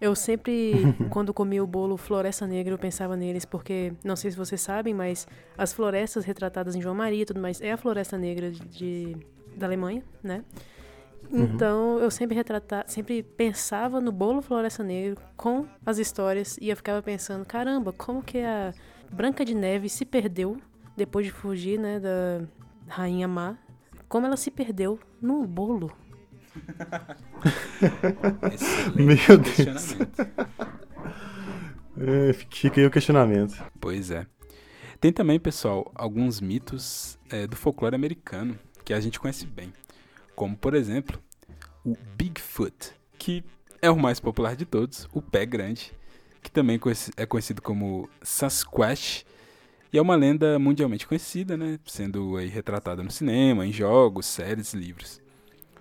Eu sempre, quando comia o bolo Floresta Negra, eu pensava neles, porque, não sei se vocês sabem, mas as florestas retratadas em João Maria e tudo mais, é a Floresta Negra de, da Alemanha, né? Então, eu sempre retrata, sempre pensava no bolo Floresta Negra com as histórias e eu ficava pensando, caramba, como que a Branca de Neve se perdeu depois de fugir, né, da Rainha Má? Como ela se perdeu num bolo? Meu Deus. É, fica aí o questionamento. Pois é. Tem também, pessoal, alguns mitos é, do folclore americano que a gente conhece bem. Como, por exemplo, o Bigfoot, que é o mais popular de todos, o pé grande, que também é conhecido como Sasquatch, e é uma lenda mundialmente conhecida, né, sendo aí retratada no cinema, em jogos, séries, livros.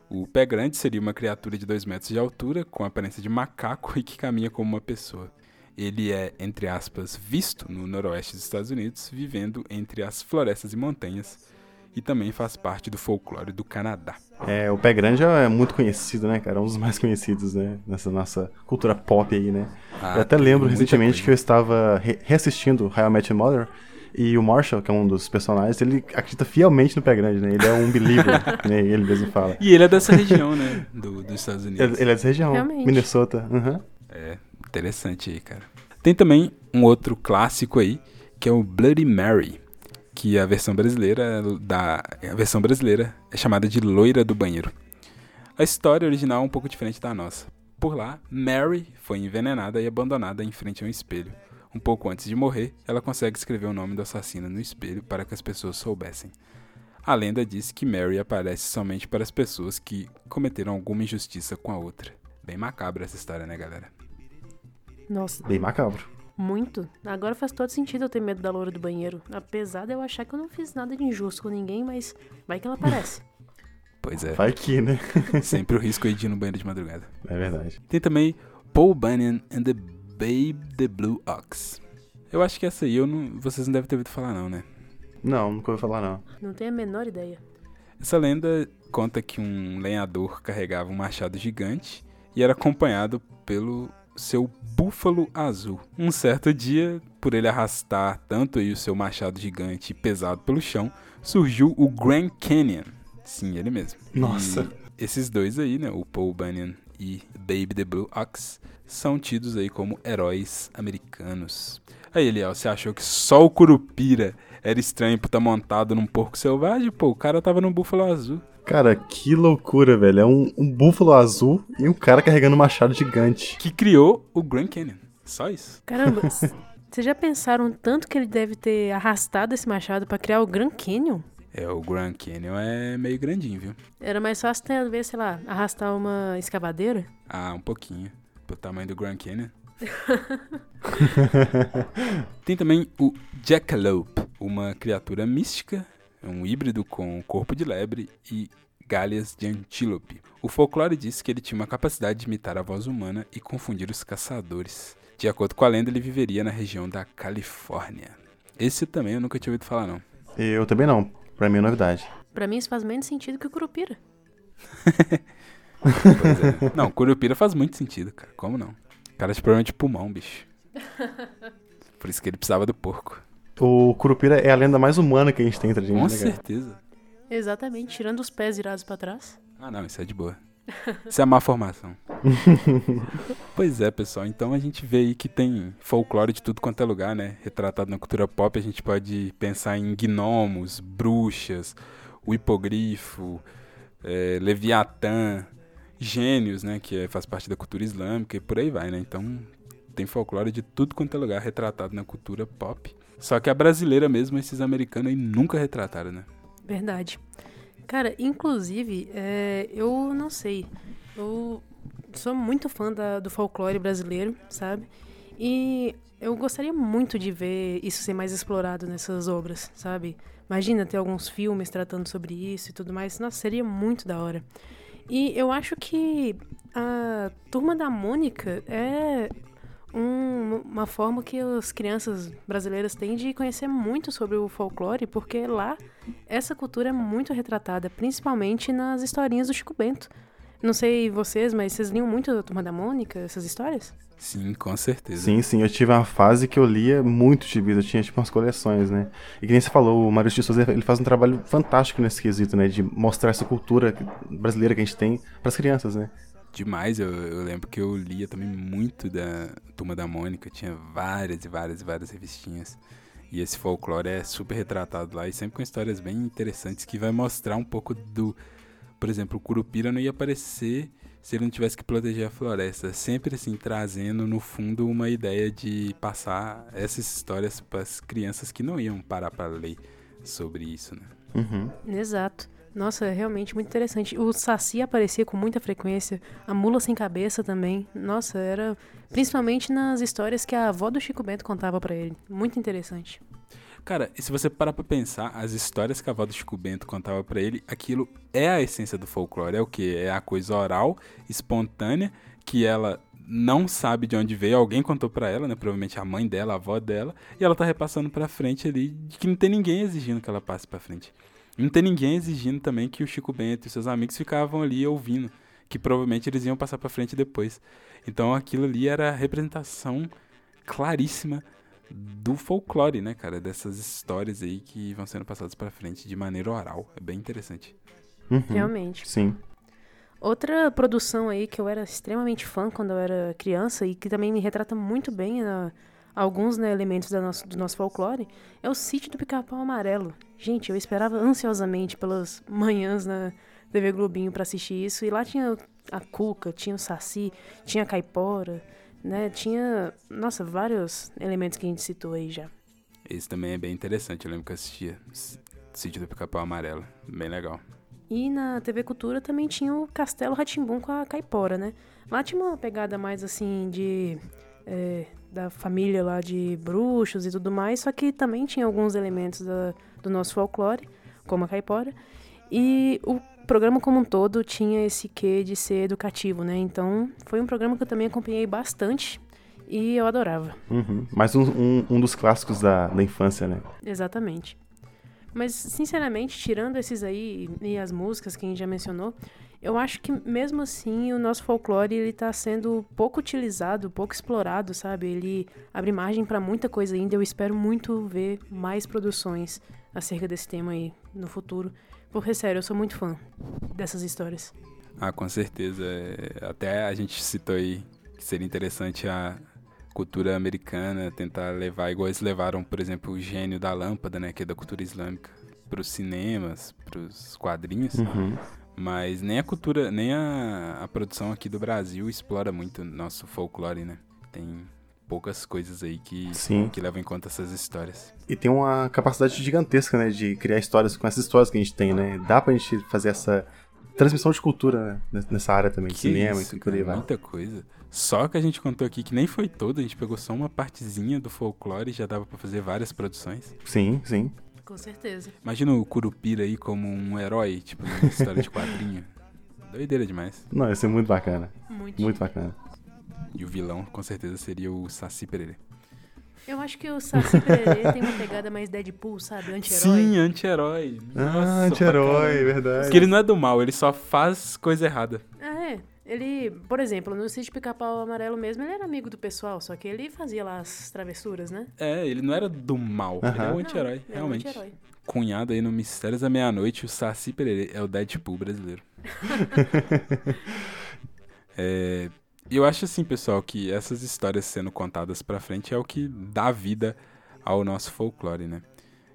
O pé grande seria uma criatura de 2 metros de altura, com aparência de macaco e que caminha como uma pessoa. Ele é, entre aspas, visto no noroeste dos Estados Unidos, vivendo entre as florestas e montanhas, e também faz parte do folclore do Canadá. É, o Pé Grande é muito conhecido, né, cara? É um dos mais conhecidos, né? Nessa nossa cultura pop aí, né? Ah, eu até lembro recentemente coisa. que eu estava re- reassistindo How I Met Your Mother e o Marshall, que é um dos personagens, ele acredita fielmente no Pé Grande, né? Ele é um believer, né? Ele mesmo fala. E ele é dessa região, né, do- dos Estados Unidos. Ele, ele é dessa região, Realmente. Minnesota. Uhum. É, interessante aí, cara. Tem também um outro clássico aí, que é o Bloody Mary, que a versão brasileira da a versão brasileira é chamada de Loira do Banheiro. A história original é um pouco diferente da nossa. Por lá, Mary foi envenenada e abandonada em frente a um espelho. Um pouco antes de morrer, ela consegue escrever o nome do assassino no espelho para que as pessoas soubessem. A lenda diz que Mary aparece somente para as pessoas que cometeram alguma injustiça com a outra. Bem macabra essa história, né, galera? Nossa, Bem macabro. Muito. Agora faz todo sentido eu ter medo da loura do banheiro. Apesar de eu achar que eu não fiz nada de injusto com ninguém, mas vai que ela aparece. Pois é, Vai que, né? sempre o risco aí de ir no banheiro de madrugada. É verdade. Tem também Paul Bunyan and the Babe the Blue Ox. Eu acho que essa aí eu não, vocês não devem ter ouvido falar não, né? Não, nunca ouvi falar, não. Não tenho a menor ideia. Essa lenda conta que um lenhador carregava um machado gigante e era acompanhado pelo seu búfalo azul. Um certo dia, por ele arrastar tanto aí o seu machado gigante e pesado pelo chão, surgiu o Grand Canyon. Sim, ele mesmo. Nossa. E esses dois aí, né, o Paul Bunyan e Baby the Blue Ox, são tidos aí como heróis americanos. Aí, Eliel, você achou que só o Curupira era estranho por estar montado num porco selvagem? Pô, o cara tava num búfalo azul. Cara, que loucura, velho. É um, um búfalo azul e um cara carregando um machado gigante. Que criou o Grand Canyon. Só isso. Caramba, vocês já pensaram tanto que ele deve ter arrastado esse machado pra criar o Grand Canyon? É, o Grand Canyon é meio grandinho, viu? Era mais fácil, talvez, sei lá, arrastar uma escavadeira? Ah, um pouquinho. Pro tamanho do Grand Canyon. Tem também o Jackalope, uma criatura mística, um híbrido com corpo de lebre e galhas de antílope. O folclore diz que ele tinha uma capacidade de imitar a voz humana e confundir os caçadores. De acordo com a lenda, ele viveria na região da Califórnia. Esse também eu nunca tinha ouvido falar, não. Eu também não. Pra mim é novidade. Pra mim isso faz menos sentido que o Curupira. É. Não, Curupira faz muito sentido, cara. Como não? O cara tinha problema de pulmão, bicho. Por isso que ele precisava do porco. O Curupira é a lenda mais humana que a gente tem entre a gente, Com né, cara? certeza. Exatamente, tirando os pés virados pra trás. Ah, não, isso é de boa. Isso é má formação. pois é, pessoal. Então a gente vê aí que tem folclore de tudo quanto é lugar, né? Retratado na cultura pop, a gente pode pensar em gnomos, bruxas, o hipogrifo, é, Leviatã, gênios, né? Que é- faz parte da cultura islâmica e por aí vai, né? Então tem folclore de tudo quanto é lugar retratado na cultura pop. Só que a brasileira mesmo, esses americanos aí nunca retrataram, né? Verdade. Cara, inclusive, é, eu não sei. Eu sou muito fã da- do folclore brasileiro, sabe? E eu gostaria muito de ver isso ser mais explorado nessas obras, sabe? Imagina ter alguns filmes tratando sobre isso e tudo mais. Nossa, seria muito da hora. E eu acho que a Turma da Mônica é um- uma forma que as crianças brasileiras têm de conhecer muito sobre o folclore, porque lá essa cultura é muito retratada, principalmente nas historinhas do Chico Bento. Não sei vocês, mas vocês liam muito da Turma da Mônica, essas histórias? Sim, com certeza. Sim, sim, eu tive uma fase que eu lia muito gibis, eu tinha tipo umas coleções, né? E que nem você falou, o Mário de Souza, ele faz um trabalho fantástico nesse quesito, né? De mostrar essa cultura brasileira que a gente tem pras crianças, né? Demais, eu, eu lembro que eu lia também muito da Turma da Mônica, tinha várias e várias e várias revistinhas. E esse folclore é super retratado lá e sempre com histórias bem interessantes que vai mostrar um pouco do. Por exemplo, o Curupira não ia aparecer se ele não tivesse que proteger a floresta. Sempre assim, trazendo no fundo uma ideia de passar essas histórias para as crianças que não iam parar para ler sobre isso, né? Uhum. Exato. Nossa, é realmente muito interessante. O Saci aparecia com muita frequência, a mula sem cabeça também. Nossa, era principalmente nas histórias que a avó do Chico Bento contava pra ele. Muito interessante. Cara, e se você parar pra pensar, as histórias que a avó do Chico Bento contava pra ele, aquilo é a essência do folclore. É o que? É a coisa oral, espontânea, que ela não sabe de onde veio, alguém contou pra ela, né? Provavelmente a mãe dela, a avó dela, e ela tá repassando pra frente ali, de que não tem ninguém exigindo que ela passe pra frente. Não tem ninguém exigindo também que o Chico Bento e seus amigos ficavam ali ouvindo, que provavelmente eles iam passar pra frente depois. Então aquilo ali era a representação claríssima do folclore, né, cara? Dessas histórias aí que vão sendo passadas pra frente de maneira oral. É bem interessante. Uhum. Realmente. Sim. Outra produção aí que eu era extremamente fã quando eu era criança e que também me retrata muito bem ah, alguns né, elementos nosso, do nosso folclore é o Sítio do Pica-Pau Amarelo. Gente, eu esperava ansiosamente pelas manhãs na TV Globinho pra assistir isso e lá tinha a Cuca, tinha o Saci, tinha a Caipora, né? Tinha, nossa, vários elementos que a gente citou aí já. Esse também é bem interessante. Eu lembro que eu assistia Sítio do Pica-Pau Amarelo. Bem legal. E na TV Cultura também tinha o Castelo Ratimbum com a Caipora, né? Lá tinha uma pegada mais assim de é, da família lá de bruxos e tudo mais, só que também tinha alguns elementos da- do nosso folclore, como a caipora. E o programa como um todo tinha esse quê de ser educativo, né? Então foi um programa que eu também acompanhei bastante e eu adorava. Uhum. Mais um, um, um dos clássicos da, da infância, né? Exatamente. Mas, sinceramente, tirando esses aí e as músicas que a gente já mencionou, eu acho que mesmo assim o nosso folclore ele tá sendo pouco utilizado, pouco explorado, sabe? Ele abre margem para muita coisa ainda. Eu espero muito ver mais produções acerca desse tema aí no futuro. Porque, sério, eu sou muito fã dessas histórias. Ah, com certeza. É, Até a gente citou aí que seria interessante a cultura americana tentar levar, igual eles levaram, por exemplo, o gênio da lâmpada, né, que é da cultura islâmica, para os cinemas, para os quadrinhos. Uhum. Mas nem a cultura, nem a, a produção aqui do Brasil explora muito nosso folclore, né? Tem poucas coisas aí que, Sim. que levam em conta essas histórias. E tem uma capacidade gigantesca, né? De criar histórias com essas histórias que a gente tem, né? Dá pra gente fazer essa transmissão de cultura né, nessa área também, de Que cinema isso, e por aí vai. muita coisa. Só que a gente contou aqui que nem foi todo, a gente pegou só uma partezinha do folclore e já dava pra fazer várias produções. Sim, sim. Com certeza. Imagina o Curupira aí como um herói, tipo, uma história de quadrinho. Doideira demais. Não, ia ser muito bacana. Muito. Muito bacana. E o vilão, com certeza, seria o Saci Pererê. Eu acho que o Saci Pererê tem uma pegada mais Deadpool, sabe? Anti-herói. Sim, anti-herói. Ah, anti-herói, verdade. Porque ele não é do mal, ele só faz coisa errada. Ele, por exemplo, no sítio Pica-Pau Amarelo mesmo, ele era amigo do pessoal, só que ele fazia lá as travessuras, né? É, ele não era do mal, ele é um anti-herói, Não, ele é um realmente. anti-herói. Cunhado aí no Mistérios da Meia-Noite, o Saci Pererê é o Deadpool brasileiro. É, eu acho assim, pessoal, que essas histórias sendo contadas pra frente é o que dá vida ao nosso folclore, né?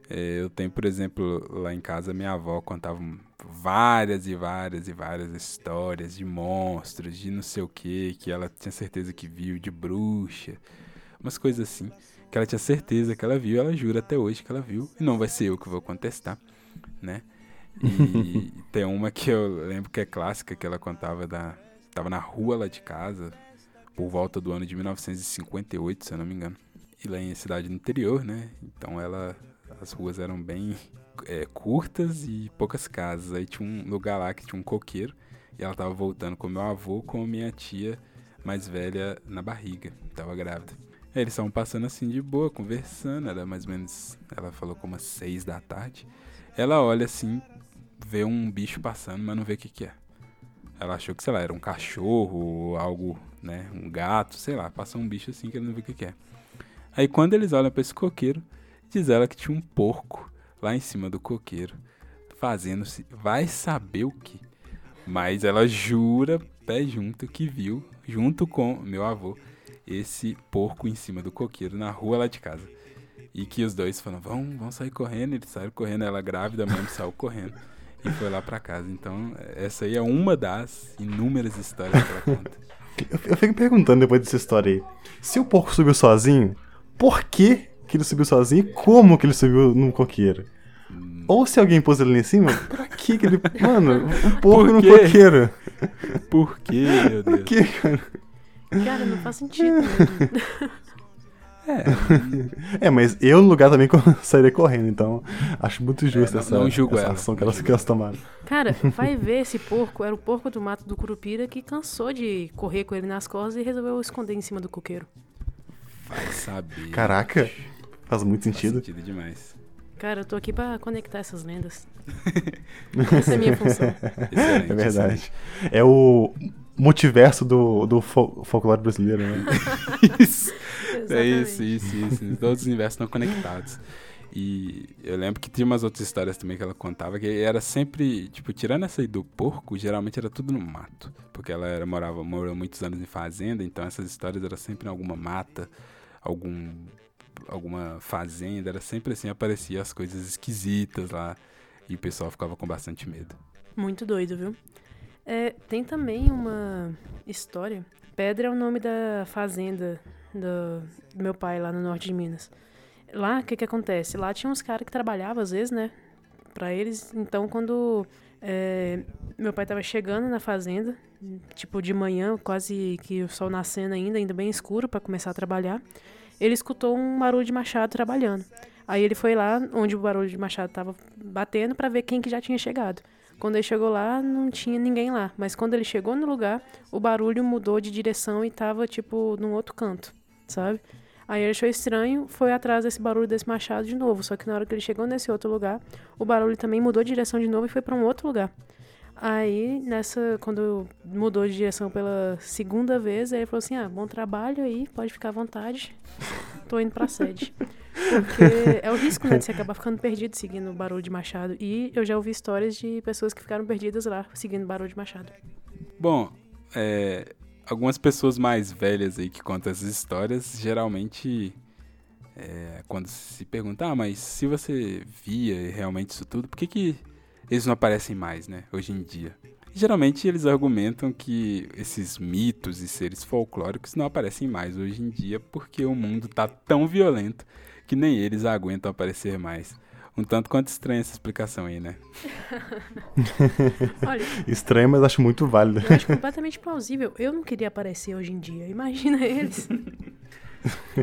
É, eu tenho, por exemplo, lá em casa, minha avó contava várias e várias e várias histórias de monstros, de não sei o que, que ela tinha certeza que viu, de bruxa, umas coisas assim, que ela tinha certeza que ela viu, ela jura até hoje que ela viu, e não vai ser eu que vou contestar, né? E tem uma que eu lembro que é clássica, que ela contava da. Tava na rua lá de casa, por volta do ano de 1958, se eu não me engano. E lá em cidade do interior, né? Então ela. As ruas eram bem é, curtas e poucas casas. Aí tinha um lugar lá que tinha um coqueiro. E ela tava voltando com meu avô com minha tia mais velha na barriga. Tava grávida. Aí eles estavam passando assim de boa, conversando. Era mais ou menos. Ela falou como seis da tarde. Ela olha assim, vê um bicho passando, mas não vê o que, que é. Ela achou que, sei lá, era um cachorro algo, né? Um gato, sei lá. Passa um bicho assim que ela não vê o que, que é. Aí quando eles olham pra esse coqueiro, diz ela que tinha um porco lá em cima do coqueiro, fazendo-se, vai saber o que. Mas ela jura, pé junto, que viu, junto com meu avô, esse porco em cima do coqueiro na rua lá de casa. E que os dois falaram, vão, vão sair correndo. Eles saíram correndo, ela grávida mesmo saiu correndo. E foi lá pra casa. Então, essa aí é uma das inúmeras histórias que ela conta. Eu, eu fico perguntando depois dessa história aí. Se o porco subiu sozinho, por que, que ele subiu sozinho e como que ele subiu num coqueiro? Ou se alguém pôs ele lá em cima, pra que que ele. Mano, um porco Por no coqueiro. Por quê, meu Por Deus? que, cara? Cara, não faz sentido mesmo. É, mas eu no lugar também sairia correndo, então acho muito justo não- essa, não julgo essa ela, ação que elas, que elas tomaram. Cara, vai ver esse porco, era o porco do mato do Curupira que cansou de correr com ele nas costas e resolveu esconder em cima do coqueiro. Vai saber. Caraca, faz muito Faz sentido. sentido demais. Cara, eu tô aqui pra conectar essas lendas. Essa é a minha função. Excelente, É verdade. É o multiverso do, do fol- folclore brasileiro, né? Isso. É isso, isso, isso. Todos os universos estão conectados. E eu lembro que tinha umas outras histórias também que ela contava, que era sempre, tipo, tirando essa aí do porco, geralmente era tudo no mato. Porque ela era, morava, morou muitos anos em fazenda, então essas histórias eram sempre em alguma mata, algum, alguma fazenda, era sempre assim, aparecia as coisas esquisitas lá. E o pessoal ficava com bastante medo. Muito doido, viu? É, tem também uma história. Pedra é o nome da fazenda do, do meu pai lá no norte de Minas. Lá, o que que acontece? Lá tinha uns caras que trabalhavam às vezes, né? Pra eles. Então, quando É, meu pai tava chegando na fazenda, tipo de manhã, quase que o sol nascendo ainda, ainda bem escuro para começar a trabalhar. Ele escutou um barulho de machado trabalhando. Aí ele foi lá onde o barulho de machado tava batendo para ver quem que já tinha chegado. Quando ele chegou lá, não tinha ninguém lá, mas quando ele chegou no lugar, o barulho mudou de direção e tava tipo num outro canto, sabe? Aí ele achou estranho, foi atrás desse barulho desse machado de novo. Só que na hora que ele chegou nesse outro lugar, o barulho também mudou de direção de novo e foi para um outro lugar. Aí, nessa, quando mudou de direção pela segunda vez, ele falou assim: Ah, bom trabalho aí, pode ficar à vontade. Tô indo pra sede. Porque é o risco, né, de você acabar ficando perdido seguindo o barulho de machado. E eu já ouvi histórias de pessoas que ficaram perdidas lá, seguindo o barulho de machado. Bom, é, algumas pessoas mais velhas aí que contam essas histórias, geralmente, é, quando se pergunta, ah, mas se você via realmente isso tudo, por que, que eles não aparecem mais, né, hoje em dia? Geralmente eles argumentam que esses mitos e seres folclóricos não aparecem mais hoje em dia porque o mundo tá tão violento que nem eles aguentam aparecer mais. Um tanto quanto estranha essa explicação aí, né? Olha, Estranho, mas acho muito válido. eu acho completamente plausível. Eu não queria aparecer hoje em dia. Imagina eles.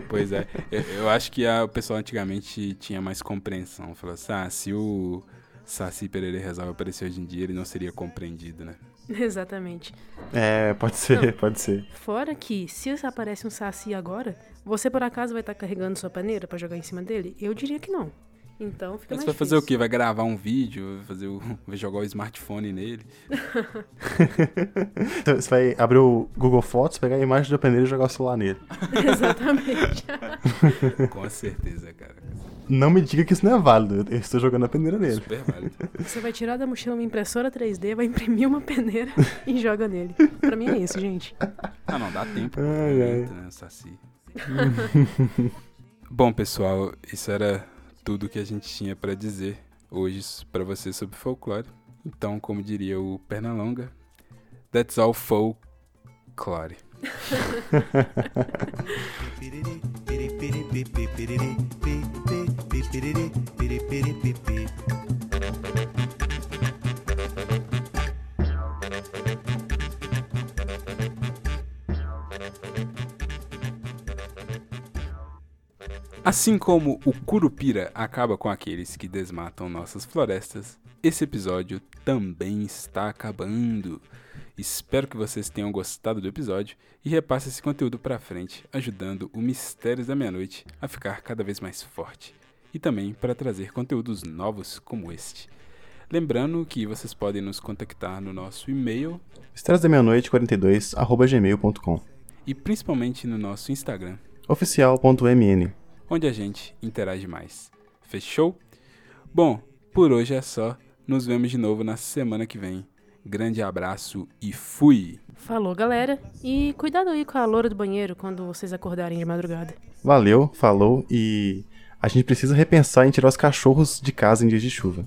Pois é. Eu, eu acho que a- o pessoal antigamente tinha mais compreensão. Falou assim, ah, se o Saci Pererê resolve aparecer hoje em dia, ele não seria compreendido, né? Exatamente. É, pode ser, pode ser. Fora que, se aparece um saci agora, você por acaso vai estar carregando sua paneira pra jogar em cima dele? Eu diria que não. Então fica Mas mais você vai fazer o quê? Vai gravar um vídeo? Vai, fazer o, vai jogar o smartphone nele? Então, Você vai abrir o Google Fotos, pegar a imagem da peneira e jogar o celular nele. Exatamente. Com certeza, cara. Não me diga que isso não é válido. Eu estou jogando a peneira nele. Super válido. Você vai tirar da mochila uma impressora 3D, vai imprimir uma peneira e joga nele. Pra mim é isso, gente. Ah, não, dá tempo. Ai, aproveita, né, Saci. Bom, pessoal, isso era tudo que a gente tinha pra dizer hoje pra vocês sobre folclore. Então, como diria o Pernalonga, that's all folklore. Assim como o Curupira acaba com aqueles que desmatam nossas florestas, esse episódio também está acabando. Espero que vocês tenham gostado do episódio e repasse esse conteúdo para frente, ajudando o Mistérios da Meia-Noite a ficar cada vez mais forte e também para trazer conteúdos novos como este. Lembrando que vocês podem nos contactar no nosso e-mail Estrelas da meia-noite 42 arroba gmail.com e principalmente no nosso Instagram, oficial.mn onde a gente interage mais. Fechou? Bom, por hoje é só. Nos vemos de novo na semana que vem. Grande abraço e fui! Falou, galera. E cuidado aí com a loura do banheiro quando vocês acordarem de madrugada. Valeu, falou e a gente precisa repensar em tirar os cachorros de casa em dias de chuva.